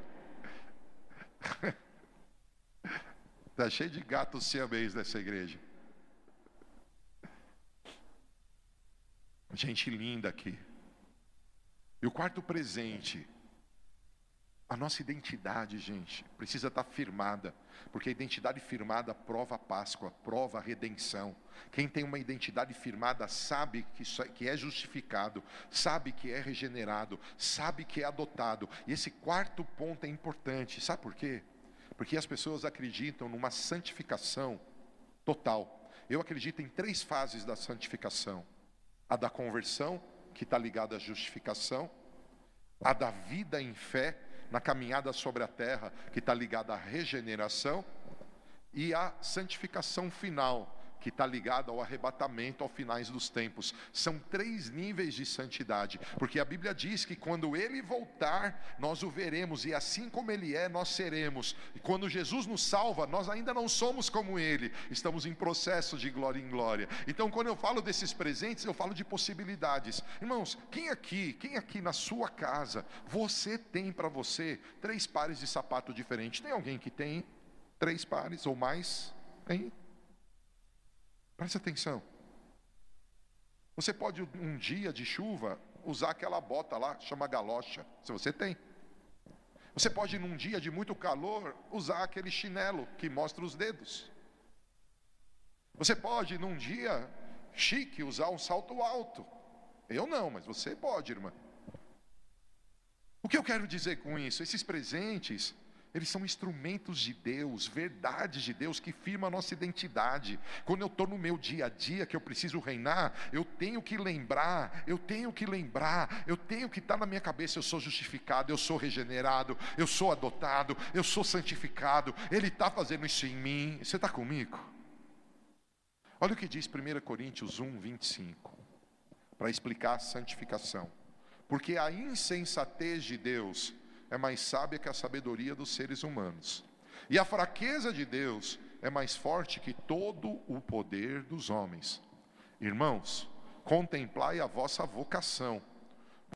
Está cheio de gatos siamês nessa igreja. Gente linda aqui. E o quarto presente, a nossa identidade, gente, precisa estar firmada, porque a identidade firmada prova a Páscoa, prova a redenção. Quem tem uma identidade firmada sabe que, é, que é justificado, sabe que é regenerado, sabe que é adotado. E esse quarto ponto é importante, sabe por quê? Porque as pessoas acreditam numa santificação total. Eu acredito em três fases da santificação: a da conversão, que está ligada à justificação, a da vida em fé, na caminhada sobre a terra, que está ligada à regeneração, e a santificação final, que está ligado ao arrebatamento ao finais dos tempos. São três níveis de santidade, porque a Bíblia diz que quando ele voltar, nós o veremos, e assim como ele é, nós seremos. E quando Jesus nos salva, nós ainda não somos como ele, estamos em processo de glória em glória. Então, quando eu falo desses presentes, eu falo de possibilidades. Irmãos, quem aqui, quem aqui na sua casa, você tem para você três pares de sapato diferentes? Tem alguém que tem três pares ou mais? Tem? Preste atenção. Você pode, um dia de chuva, usar aquela bota lá, chama galocha, se você tem. Você pode, num dia de muito calor, usar aquele chinelo que mostra os dedos. Você pode, num dia chique, usar um salto alto. Eu não, mas você pode, irmã. O que eu quero dizer com isso? Esses presentes eles são instrumentos de Deus, verdades de Deus que firmam a nossa identidade. Quando eu estou no meu dia a dia que eu preciso reinar, eu tenho que lembrar, eu tenho que lembrar, eu tenho que estar tá na minha cabeça: eu sou justificado, eu sou regenerado, eu sou adotado, eu sou santificado. Ele está fazendo isso em mim. Você está comigo? Olha o que diz 1 Coríntios 1, 25, para explicar a santificação. Porque a insensatez de Deus é mais sábia que a sabedoria dos seres humanos. E a fraqueza de Deus é mais forte que todo o poder dos homens. Irmãos, contemplai a vossa vocação,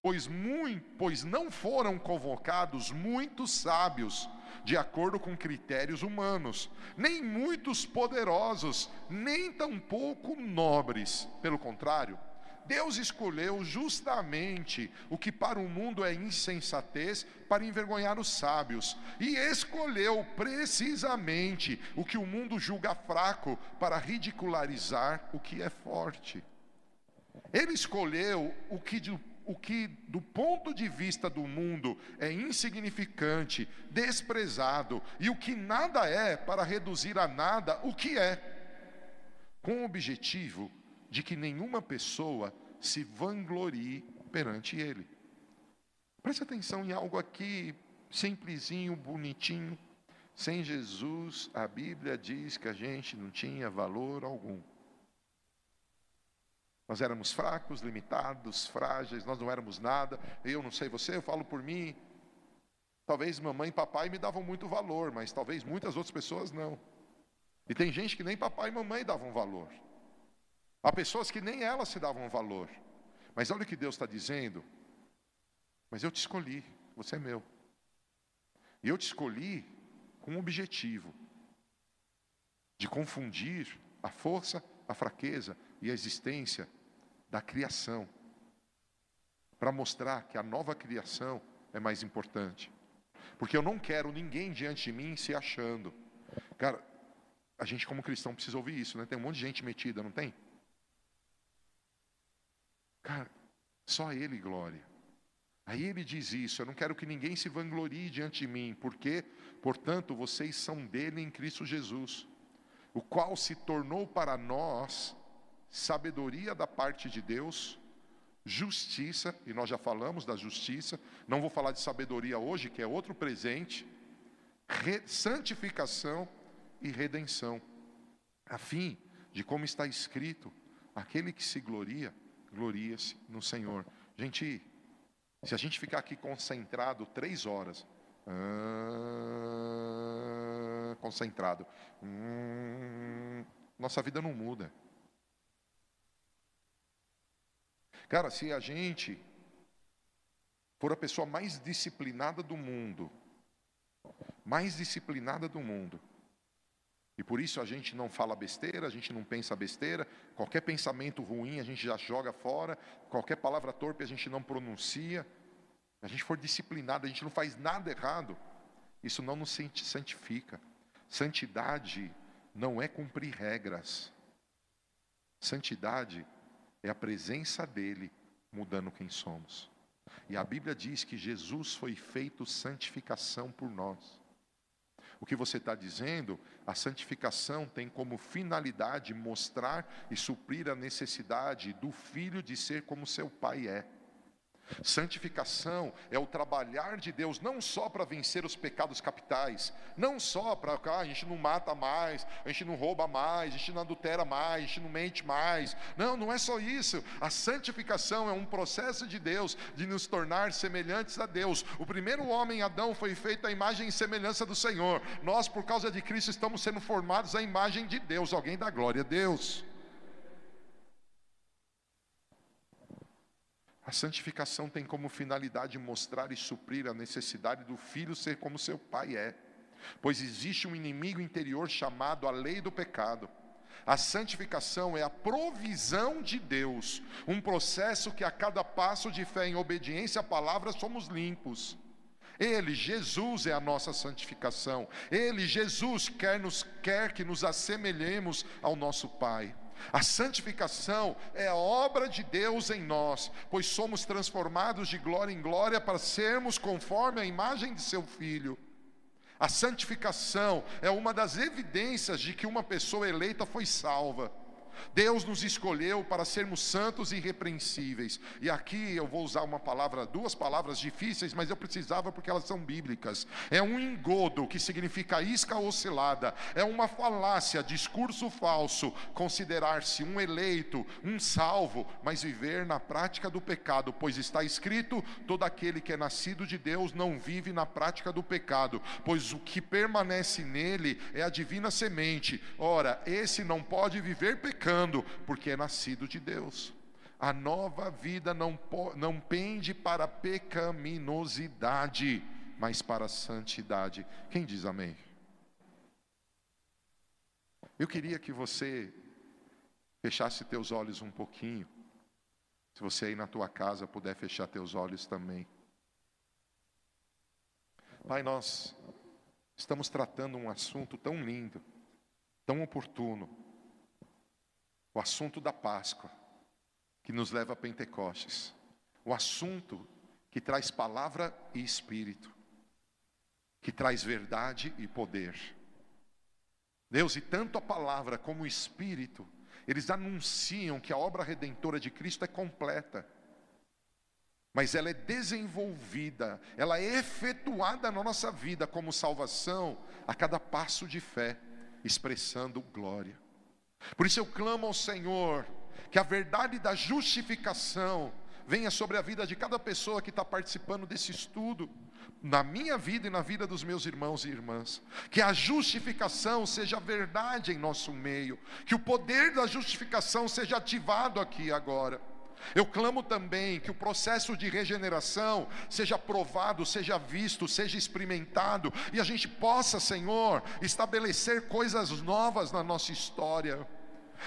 pois, muito, pois não foram convocados muitos sábios, de acordo com critérios humanos, nem muitos poderosos, nem tampouco nobres. Pelo contrário, Deus escolheu justamente o que para o mundo é insensatez para envergonhar os sábios, e escolheu precisamente o que o mundo julga fraco para ridicularizar o que é forte. Ele escolheu o que o que, do ponto de vista do mundo, é insignificante, desprezado, e o que nada é, para reduzir a nada o que é, com o objetivo de que nenhuma pessoa se vanglorie perante Ele. Preste atenção em algo aqui simplesinho, bonitinho. Sem Jesus, a Bíblia diz que a gente não tinha valor algum. Nós éramos fracos, limitados, frágeis, nós não éramos nada. Eu não sei você, eu falo por mim. Talvez mamãe e papai me davam muito valor, mas talvez muitas outras pessoas não. E tem gente que nem papai e mamãe davam valor. Há pessoas que nem elas se davam valor. Mas olha o que Deus está dizendo. Mas eu te escolhi, você é meu. E eu te escolhi com um objetivo de confundir a força, a fraqueza e a existência da criação, para mostrar que a nova criação é mais importante. Porque eu não quero ninguém diante de mim se achando. Cara, a gente como cristão precisa ouvir isso, né? Tem um monte de gente metida, não tem? Cara, só ele glória. Aí ele diz isso: Eu não quero que ninguém se vanglorie diante de mim, porque, portanto, vocês são dele em Cristo Jesus, o qual se tornou para nós sabedoria da parte de Deus, justiça, e nós já falamos da justiça, não vou falar de sabedoria hoje, que é outro presente, re, santificação e redenção, a fim de, como está escrito, aquele que se gloria, gloria-se no Senhor. Gente, se a gente ficar aqui concentrado três horas, ah, concentrado, hum, nossa vida não muda. Cara, se a gente for a pessoa mais disciplinada do mundo, mais disciplinada do mundo, e por isso a gente não fala besteira, a gente não pensa besteira, qualquer pensamento ruim a gente já joga fora, qualquer palavra torpe a gente não pronuncia, a gente for disciplinado, a gente não faz nada errado, isso não nos santifica. Santidade não é cumprir regras. Santidade é a presença dele mudando quem somos. E a Bíblia diz que Jesus foi feito santificação por nós. O que você está dizendo, a santificação tem como finalidade mostrar e suprir a necessidade do filho de ser como seu pai é. Santificação é o trabalhar de Deus não só para vencer os pecados capitais, não só para ah, a gente não mata mais, a gente não rouba mais, a gente não adultera mais, a gente não mente mais. Não, não é só isso. A santificação é um processo de Deus de nos tornar semelhantes a Deus. O primeiro homem, Adão, foi feito à imagem e semelhança do Senhor. Nós, por causa de Cristo, estamos sendo formados à imagem de Deus. Alguém dá glória a Deus. A santificação tem como finalidade mostrar e suprir a necessidade do filho ser como seu pai é, pois existe um inimigo interior chamado a lei do pecado. A santificação é a provisão de Deus, um processo que a cada passo de fé em obediência à palavra somos limpos. Ele, Jesus, é a nossa santificação. Ele, Jesus, quer, nos, quer que nos assemelhemos ao nosso Pai. A santificação é a obra de Deus em nós, pois somos transformados de glória em glória para sermos conforme a imagem de seu Filho. A santificação é uma das evidências de que uma pessoa eleita foi salva. Deus nos escolheu para sermos santos e irrepreensíveis. E aqui eu vou usar uma palavra, duas palavras difíceis, mas eu precisava porque elas são bíblicas. É um engodo que significa isca oscilada, é uma falácia, discurso falso, considerar-se um eleito, um salvo, mas viver na prática do pecado, pois está escrito: todo aquele que é nascido de Deus não vive na prática do pecado, pois o que permanece nele é a divina semente. Ora, esse não pode viver pecando, porque é nascido de Deus. A nova vida não, não pende para pecaminosidade, mas para santidade. Quem diz amém? Eu queria que você fechasse teus olhos um pouquinho. Se você aí na tua casa puder fechar teus olhos também. Pai, nós estamos tratando um assunto tão lindo, tão oportuno. O assunto da Páscoa, que nos leva a Pentecostes. O assunto que traz palavra e espírito, que traz verdade e poder. Deus, e tanto a palavra como o espírito eles anunciam que a obra redentora de Cristo é completa, mas ela é desenvolvida, ela é efetuada na nossa vida como salvação a cada passo de fé, expressando glória. Por isso eu clamo ao Senhor que a verdade da justificação venha sobre a vida de cada pessoa que está participando desse estudo, na minha vida e na vida dos meus irmãos e irmãs. Que a justificação seja verdade em nosso meio, que o poder da justificação seja ativado aqui agora. Eu clamo também que o processo de regeneração seja provado, seja visto, seja experimentado e a gente possa, Senhor, estabelecer coisas novas na nossa história.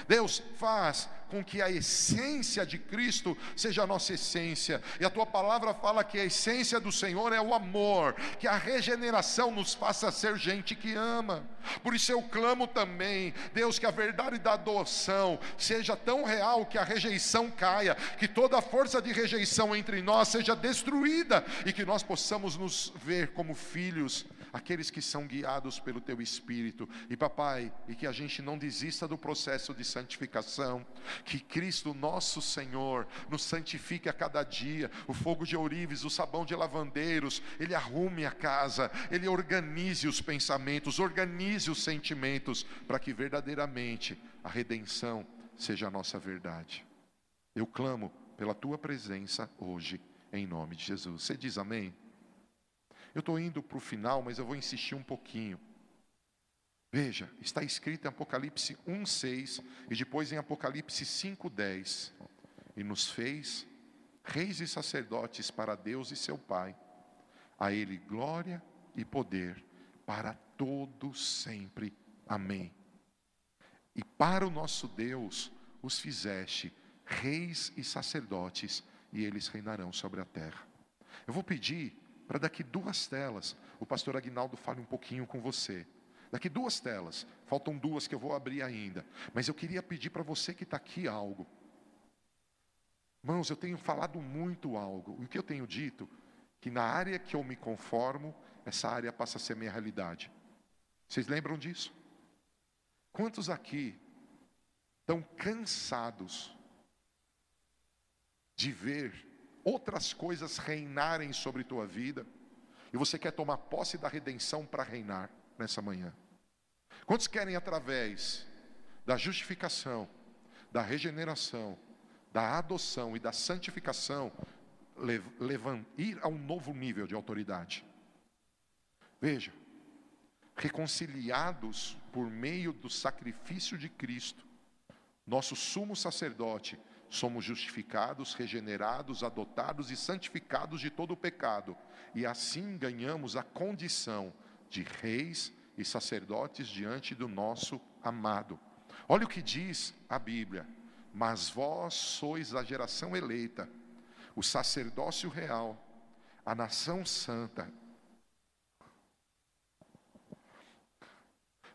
Deus faz com que a essência de Cristo seja a nossa essência. E a tua palavra fala que a essência do Senhor é o amor, que a regeneração nos faça ser gente que ama. Por isso eu clamo também, Deus, que a verdade da adoção seja tão real que a rejeição caia, que toda força de rejeição entre nós seja destruída e que nós possamos nos ver como filhos aqueles que são guiados pelo teu espírito. E papai, e que a gente não desista do processo de santificação, que Cristo nosso Senhor nos santifique a cada dia. O fogo de ourives, o sabão de lavandeiros, ele arrume a casa, ele organize os pensamentos, organize os sentimentos para que verdadeiramente a redenção seja a nossa verdade. Eu clamo pela tua presença hoje, em nome de Jesus. Você diz amém? Eu estou indo para o final, mas eu vou insistir um pouquinho. Veja, está escrito em Apocalipse 1,6 e depois em Apocalipse 5,10. E nos fez reis e sacerdotes para Deus e seu Pai. A Ele glória e poder para todos sempre. Amém. E para o nosso Deus os fizeste reis e sacerdotes, e eles reinarão sobre a terra. Eu vou pedir para daqui duas telas o pastor Aguinaldo fale um pouquinho com você. Daqui duas telas, faltam duas que eu vou abrir ainda. Mas eu queria pedir para você que está aqui algo. Irmãos, eu tenho falado muito algo. O que eu tenho dito? Que na área que eu me conformo, essa área passa a ser minha realidade. Vocês lembram disso? Quantos aqui estão cansados de ver outras coisas reinarem sobre tua vida, e você quer tomar posse da redenção para reinar nessa manhã. Quantos querem, através da justificação, da regeneração, da adoção e da santificação, ir a um novo nível de autoridade? Veja, reconciliados por meio do sacrifício de Cristo, nosso sumo sacerdote somos justificados, regenerados, adotados e santificados de todo o pecado, e assim ganhamos a condição de reis e sacerdotes diante do nosso amado. Olha o que diz a Bíblia: Mas vós sois a geração eleita, o sacerdócio real, a nação santa,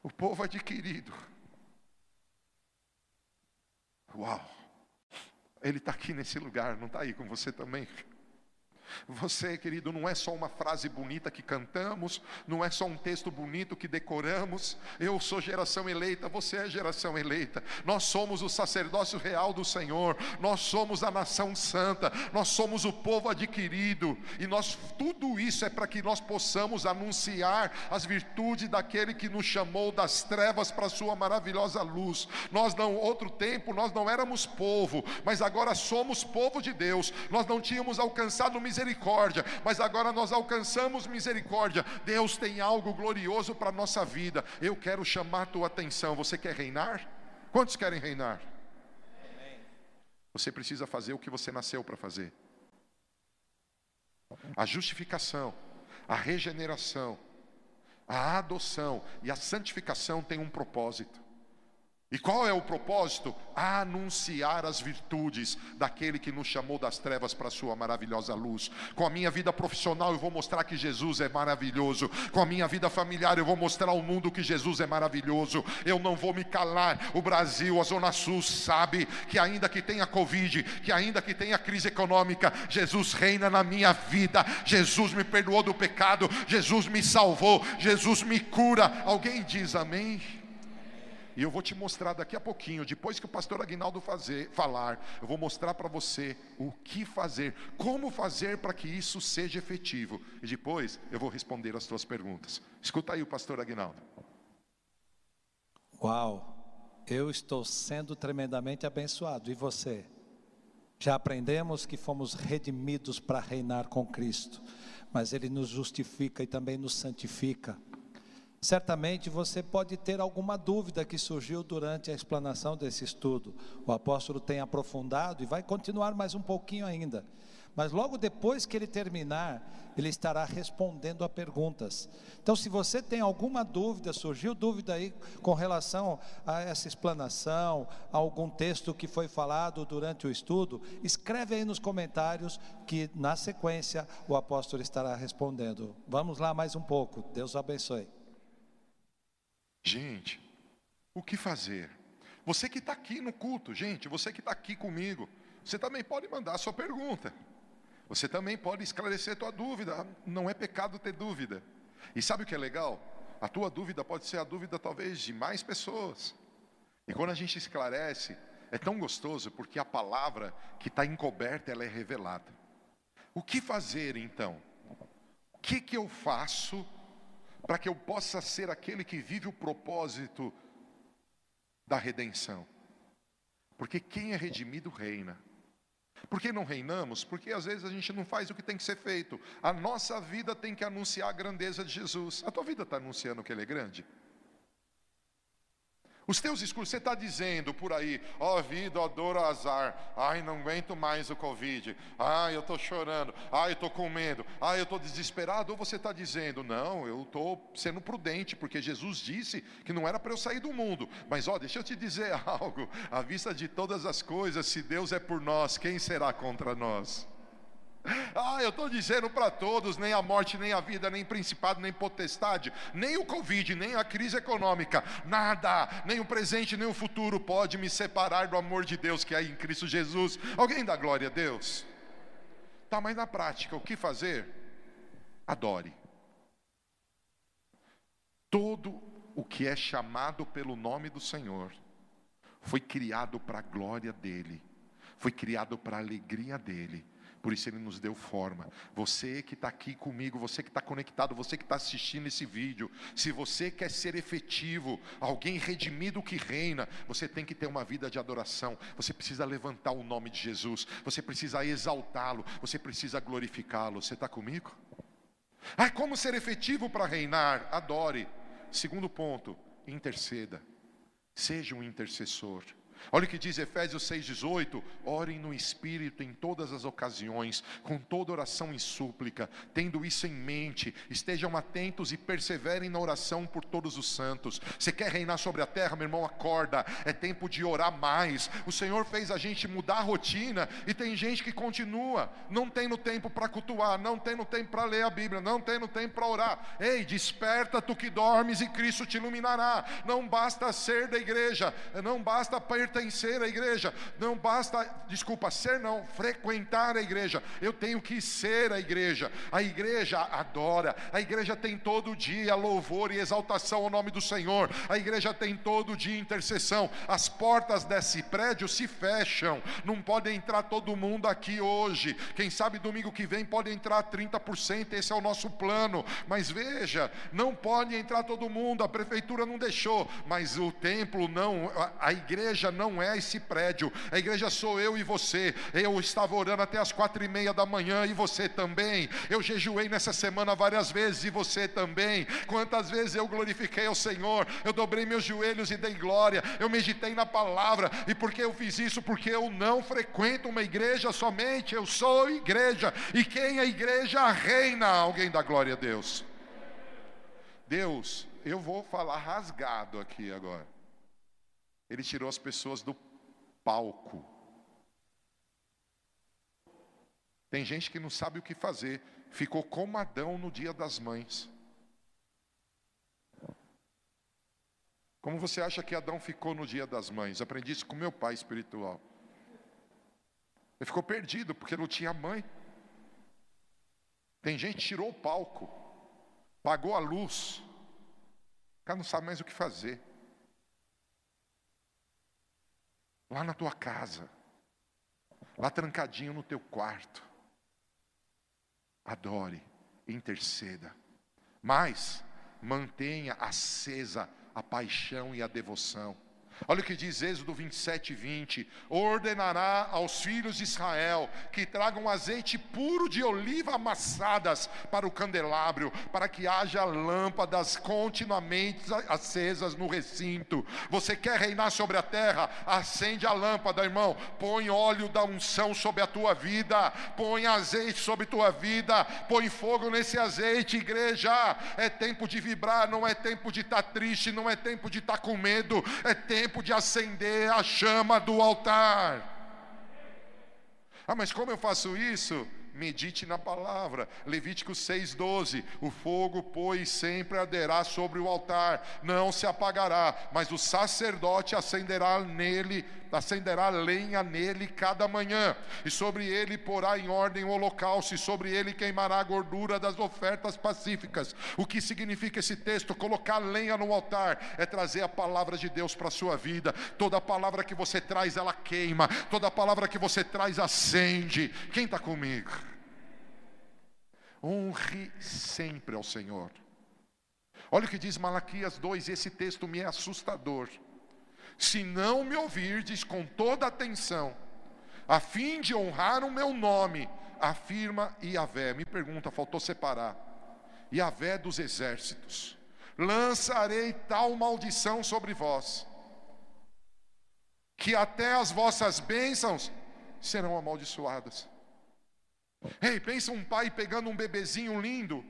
o povo adquirido. Uau! Ele está aqui nesse lugar, não está aí com você também? Você, querido, não é só uma frase bonita que cantamos, não é só um texto bonito que decoramos. Eu sou geração eleita, você é geração eleita. Nós somos o sacerdócio real do Senhor, nós somos a nação santa, nós somos o povo adquirido, e nós tudo isso é para que nós possamos anunciar as virtudes daquele que nos chamou das trevas para a sua maravilhosa luz. Nós não, outro tempo, nós não éramos povo, mas agora somos povo de Deus. Nós não tínhamos alcançado misericórdia misericórdia, mas agora nós alcançamos misericórdia. Deus tem algo glorioso para a nossa vida. Eu quero chamar a tua atenção. Você quer reinar? Quantos querem reinar? Você precisa fazer o que você nasceu para fazer. A justificação, a regeneração, a adoção e a santificação têm um propósito. E qual é o propósito? Anunciar as virtudes daquele que nos chamou das trevas para a sua maravilhosa luz. Com a minha vida profissional eu vou mostrar que Jesus é maravilhoso. Com a minha vida familiar eu vou mostrar ao mundo que Jesus é maravilhoso. Eu não vou me calar. O Brasil, a Zona Sul sabe que ainda que tenha Covid, que ainda que tenha crise econômica, Jesus reina na minha vida. Jesus me perdoou do pecado, Jesus me salvou, Jesus me cura. Alguém diz amém? E eu vou te mostrar daqui a pouquinho, depois que o pastor Aguinaldo fazer, falar, eu vou mostrar para você o que fazer, como fazer para que isso seja efetivo. E depois eu vou responder as suas perguntas. Escuta aí o pastor Aguinaldo. Uau, eu estou sendo tremendamente abençoado. E você? Já aprendemos que fomos redimidos para reinar com Cristo, mas Ele nos justifica e também nos santifica. Certamente você pode ter alguma dúvida que surgiu durante a explanação desse estudo. O apóstolo tem aprofundado e vai continuar mais um pouquinho ainda. Mas logo depois que ele terminar, ele estará respondendo a perguntas. Então, se você tem alguma dúvida, surgiu dúvida aí com relação a essa explanação, a algum texto que foi falado durante o estudo, escreve aí nos comentários que na sequência o apóstolo estará respondendo. Vamos lá mais um pouco. Deus abençoe. Gente, o que fazer? Você que está aqui no culto, gente, você que está aqui comigo, você também pode mandar a sua pergunta. Você também pode esclarecer a tua dúvida. Não é pecado ter dúvida. E sabe o que é legal? A tua dúvida pode ser a dúvida talvez de mais pessoas. E quando a gente esclarece, é tão gostoso porque a palavra que está encoberta, ela é revelada. O que fazer então? O que, que eu faço para que eu possa ser aquele que vive o propósito da redenção. Porque quem é redimido reina. Por que não reinamos? Porque às vezes a gente não faz o que tem que ser feito. A nossa vida tem que anunciar a grandeza de Jesus. A tua vida está anunciando que Ele é grande? Os teus discursos, você está dizendo por aí, ó oh, vida, ó dor, ó azar, ai não aguento mais o Covid, ai eu estou chorando, ai eu estou com medo, ai eu estou desesperado, ou você está dizendo, não, eu estou sendo prudente, porque Jesus disse que não era para eu sair do mundo, mas ó, deixa eu te dizer algo, à vista de todas as coisas, se Deus é por nós, quem será contra nós? Ah, eu estou dizendo para todos: nem a morte, nem a vida, nem principado, nem potestade, nem o Covid, nem a crise econômica, nada, nem o presente, nem o futuro pode me separar do amor de Deus que é em Cristo Jesus. Alguém dá glória a Deus? Tá, mas na prática, o que fazer? Adore. Todo o que é chamado pelo nome do Senhor foi criado para a glória dEle, foi criado para a alegria dEle por isso Ele nos deu forma. Você que está aqui comigo, você que está conectado, você que está assistindo esse vídeo, se você quer ser efetivo, alguém redimido que reina, você tem que ter uma vida de adoração. Você precisa levantar o nome de Jesus, você precisa exaltá-lo, você precisa glorificá-lo. Você está comigo? Ah, como ser efetivo para reinar? Adore. Segundo ponto, interceda. Seja um intercessor. Olha o que diz Efésios 6,18: orem no Espírito em todas as ocasiões, com toda oração e súplica, tendo isso em mente, estejam atentos e perseverem na oração por todos os santos. Você quer reinar sobre a terra, meu irmão? Acorda, é tempo de orar mais. O Senhor fez a gente mudar a rotina e tem gente que continua, não tem no tempo para cultuar, não tem no tempo para ler a Bíblia, não tem no tempo para orar. Ei, desperta tu que dormes e Cristo te iluminará. Não basta ser da igreja, não basta pertencer pertencer à igreja, não basta, desculpa, ser não, frequentar a igreja, eu tenho que ser a igreja. A igreja adora, a igreja tem todo dia louvor e exaltação ao nome do Senhor, a igreja tem todo dia intercessão. As portas desse prédio se fecham, não pode entrar todo mundo aqui hoje. Quem sabe domingo que vem pode entrar 30%, esse é o nosso plano. Mas veja, não pode entrar todo mundo, a prefeitura não deixou, mas o templo não, a, igreja não é esse prédio, a igreja sou eu e você. Eu estava orando até as quatro e meia da manhã e você também. Eu jejuei nessa semana várias vezes e você também. Quantas vezes eu glorifiquei ao Senhor, eu dobrei meus joelhos e dei glória, eu meditei na palavra, e porque eu fiz isso? Porque eu não frequento uma igreja somente, eu sou igreja, e quem é igreja reina. Alguém dá glória a Deus. Deus, eu vou falar rasgado aqui agora. Ele tirou as pessoas do palco. Tem gente que não sabe o que fazer, ficou como Adão no dia das mães. Como você acha que Adão ficou no dia das mães? Aprendi isso com meu pai espiritual. Ele ficou perdido porque não tinha mãe. Tem gente que tirou o palco. Pagou a luz. O cara não sabe mais o que fazer. Lá na tua casa. Lá trancadinho no teu quarto. Adore, interceda. Mas mantenha acesa a paixão e a devoção. Olha o que diz Êxodo 27, 20: ordenará aos filhos de Israel que tragam azeite puro de oliva amassadas para o candelabro, para que haja lâmpadas continuamente acesas no recinto. Você quer reinar sobre a terra? Acende a lâmpada, irmão. Põe óleo da unção sobre a tua vida, põe azeite sobre tua vida, põe fogo nesse azeite, igreja. É tempo de vibrar, não é tempo de estar tá triste, não é tempo de estar tá com medo, é tempo tempo de acender a chama do altar. Ah, mas como eu faço isso? Medite na palavra. Levítico 6,12: O fogo, pois, sempre arderá sobre o altar, não se apagará, mas o sacerdote acenderá nele, acenderá lenha nele cada manhã, e sobre ele porá em ordem o holocausto, e sobre ele queimará a gordura das ofertas pacíficas. O que significa esse texto? Colocar lenha no altar é trazer a palavra de Deus para a sua vida. Toda palavra que você traz, ela queima, toda palavra que você traz, acende. Quem está comigo? Honre sempre ao Senhor. Olha o que diz Malaquias 2, esse texto me é assustador. Se não me ouvirdes com toda atenção, a fim de honrar o meu nome, afirma Iavé. Me pergunta, faltou separar. Iavé dos exércitos. Lançarei tal maldição sobre vós, que até as vossas bênçãos serão amaldiçoadas. Ei, pensa um pai pegando um bebezinho lindo.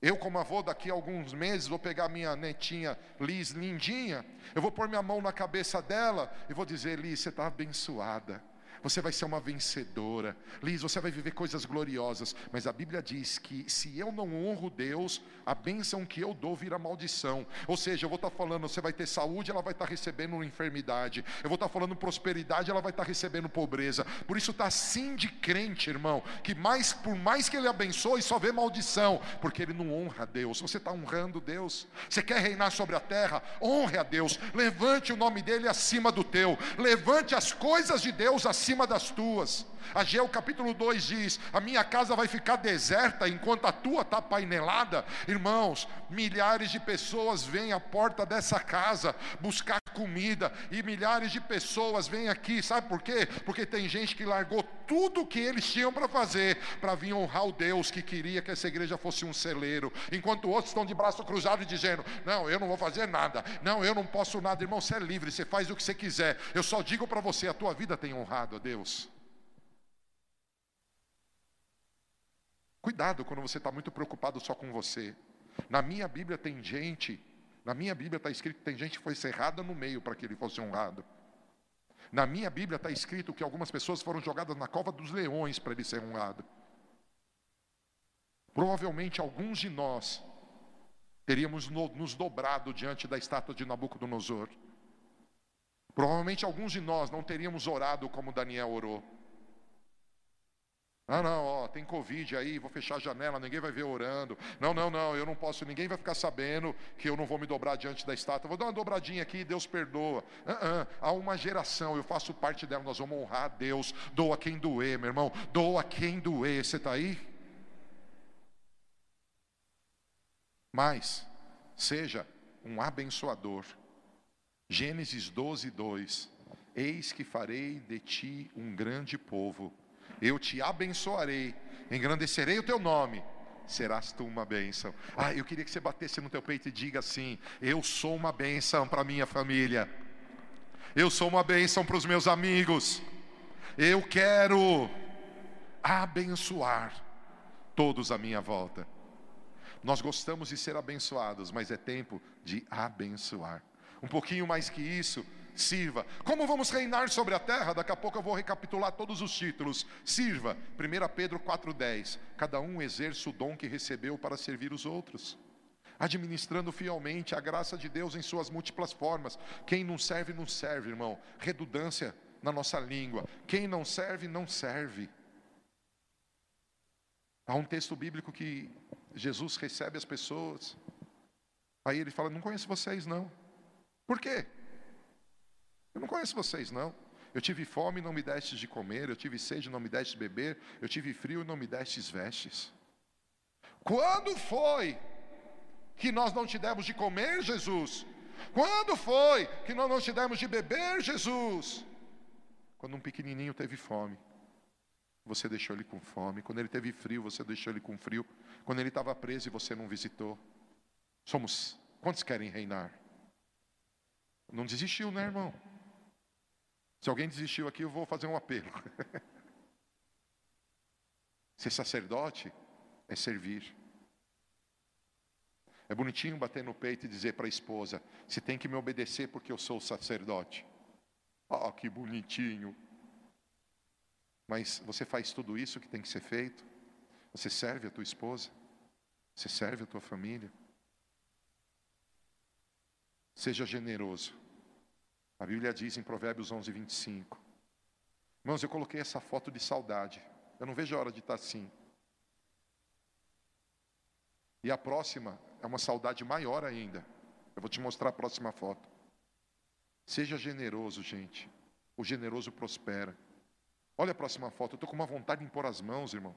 Eu, como avô, daqui a alguns meses, vou pegar minha netinha Liz, lindinha. Eu vou pôr minha mão na cabeça dela e vou dizer: Liz, você está abençoada. Você vai ser uma vencedora. Liz, você vai viver coisas gloriosas. Mas a Bíblia diz que se eu não honro Deus, a bênção que eu dou vira maldição. Ou seja, eu vou estar falando, você vai ter saúde, ela vai estar recebendo enfermidade. Eu vou estar falando prosperidade, ela vai estar recebendo pobreza. Por isso está assim de crente, irmão, que mais por mais que ele abençoe, só vê maldição, porque ele não honra Deus. Você está honrando Deus. Você quer reinar sobre a terra? Honre a Deus. Levante o nome dele acima do teu. Levante as coisas de Deus acima acima das tuas. Ageu capítulo 2 diz: A minha casa vai ficar deserta enquanto a tua está painelada. Irmãos, milhares de pessoas vêm à porta dessa casa buscar comida, e milhares de pessoas vêm aqui, sabe por quê? Porque tem gente que largou tudo o que eles tinham para fazer, para vir honrar o Deus que queria que essa igreja fosse um celeiro, enquanto outros estão de braço cruzado dizendo: Não, eu não vou fazer nada, não, eu não posso nada, irmão, você é livre, você faz o que você quiser, eu só digo para você: a tua vida tem honrado a Deus. Cuidado quando você está muito preocupado só com você. Na minha Bíblia tem gente, na minha Bíblia está escrito que tem gente que foi cerrada no meio para que ele fosse honrado. Na minha Bíblia está escrito que algumas pessoas foram jogadas na cova dos leões para ele ser honrado. Provavelmente alguns de nós teríamos nos dobrado diante da estátua de Nabucodonosor. Provavelmente alguns de nós não teríamos orado como Daniel orou. Ah, não, ó, tem Covid aí, vou fechar a janela, ninguém vai ver orando. Não, não, não, eu não posso, ninguém vai ficar sabendo que eu não vou me dobrar diante da estátua. Vou dar uma dobradinha aqui, Deus perdoa. Uh -uh, há uma geração, eu faço parte dela, nós vamos honrar a Deus. Doa quem doer, meu irmão, doa quem doer. Você está aí? Mas, seja um abençoador. Gênesis 12, 2: Eis que farei de ti um grande povo eu te abençoarei, engrandecerei o teu nome, serás tu uma bênção. Ah, eu queria que você batesse no teu peito e diga assim: Eu sou uma bênção para minha família, eu sou uma bênção para os meus amigos, eu quero abençoar todos à minha volta. Nós gostamos de ser abençoados, mas é tempo de abençoar. Um pouquinho mais que isso, sirva. Como vamos reinar sobre a terra? Daqui a pouco eu vou recapitular todos os títulos. Sirva. 1 Pedro 4,10. Cada um exerce o dom que recebeu para servir os outros. Administrando fielmente a graça de Deus em suas múltiplas formas. Quem não serve, não serve, irmão. Redundância na nossa língua. Quem não serve, não serve. Há um texto bíblico que Jesus recebe as pessoas. Aí ele fala: Não conheço vocês, não. Por quê? Eu não conheço vocês, não. Eu tive fome e não me destes de comer, eu tive sede e não me destes de beber, eu tive frio e não me destes vestes. Quando foi que nós não te demos de comer, Jesus? Quando foi que nós não te demos de beber, Jesus? Quando um pequenininho teve fome, você deixou ele com fome. Quando ele teve frio, você deixou ele com frio. Quando ele estava preso e você não visitou. Somos, quantos querem reinar? Não desistiu, né, irmão? Se alguém desistiu aqui, eu vou fazer um apelo. Ser sacerdote é servir. É bonitinho bater no peito e dizer para a esposa: você tem que me obedecer porque eu sou sacerdote. Ah, oh, que bonitinho. Mas você faz tudo isso que tem que ser feito? Você serve a tua esposa? Você serve a tua família? Seja generoso. A Bíblia diz em Provérbios 11, 25. Irmãos, eu coloquei essa foto de saudade. Eu não vejo a hora de estar assim. E a próxima é uma saudade maior ainda. Eu vou te mostrar a próxima foto. Seja generoso, gente. O generoso prospera. Olha a próxima foto. Eu estou com uma vontade de impor as mãos, irmão.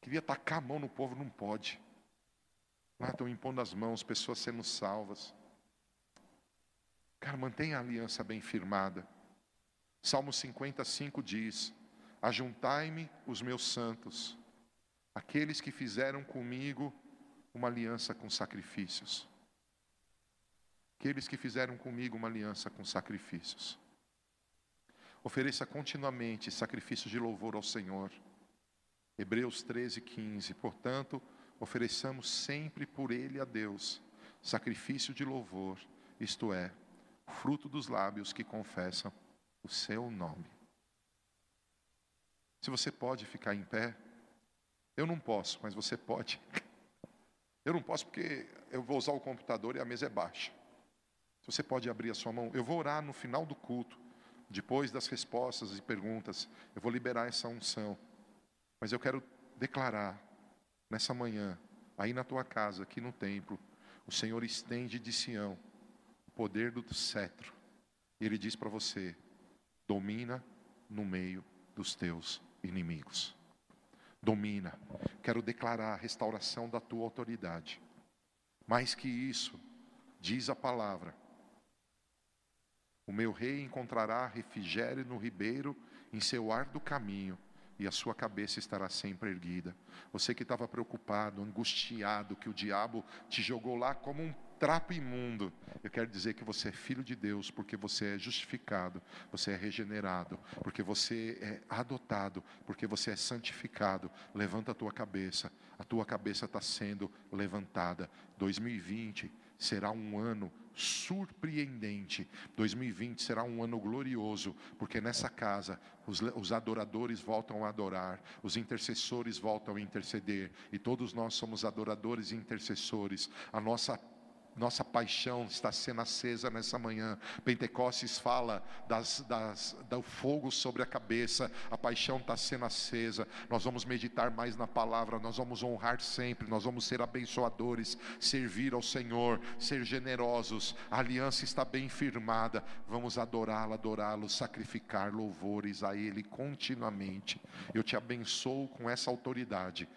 Queria tacar a mão no povo, não pode. Lá estão impondo as mãos, pessoas sendo salvas. Cara, mantenha a aliança bem firmada. Salmo 55 diz: Ajuntai-me os meus santos, aqueles que fizeram comigo uma aliança com sacrifícios. Aqueles que fizeram comigo uma aliança com sacrifícios. Ofereça continuamente sacrifícios de louvor ao Senhor. Hebreus 13, 15. Portanto, ofereçamos sempre por Ele a Deus sacrifício de louvor, isto é, fruto dos lábios que confessam o seu nome. Se você pode ficar em pé, eu não posso, mas você pode. Eu não posso porque eu vou usar o computador e a mesa é baixa. Se você pode abrir a sua mão, eu vou orar no final do culto, depois das respostas e perguntas, eu vou liberar essa unção. Mas eu quero declarar nessa manhã, aí na tua casa, aqui no templo, o Senhor estende de Sião poder do cetro. Ele diz para você: domina no meio dos teus inimigos. Domina. Quero declarar a restauração da tua autoridade. Mais que isso, diz a palavra: o meu rei encontrará refrigério no ribeiro em seu ar do caminho e a sua cabeça estará sempre erguida. Você que estava preocupado, angustiado, que o diabo te jogou lá como um trapo imundo, eu quero dizer que você é filho de Deus, porque você é justificado, você é regenerado, porque você é adotado, porque você é santificado. Levanta a tua cabeça, a tua cabeça está sendo levantada. 2020 será um ano surpreendente. 2020 será um ano glorioso, porque nessa casa os, os, adoradores voltam a adorar, os intercessores voltam a interceder, e todos nós somos adoradores e intercessores. A nossa Nossa paixão está sendo acesa nessa manhã. Pentecostes fala das, das, do fogo sobre a cabeça. A paixão está sendo acesa. Nós vamos meditar mais na palavra. Nós vamos honrar sempre. Nós vamos ser abençoadores, servir ao Senhor, ser generosos. A aliança está bem firmada. Vamos adorá-lo, adorá-lo, sacrificar louvores a Ele continuamente. Eu te abençoo com essa autoridade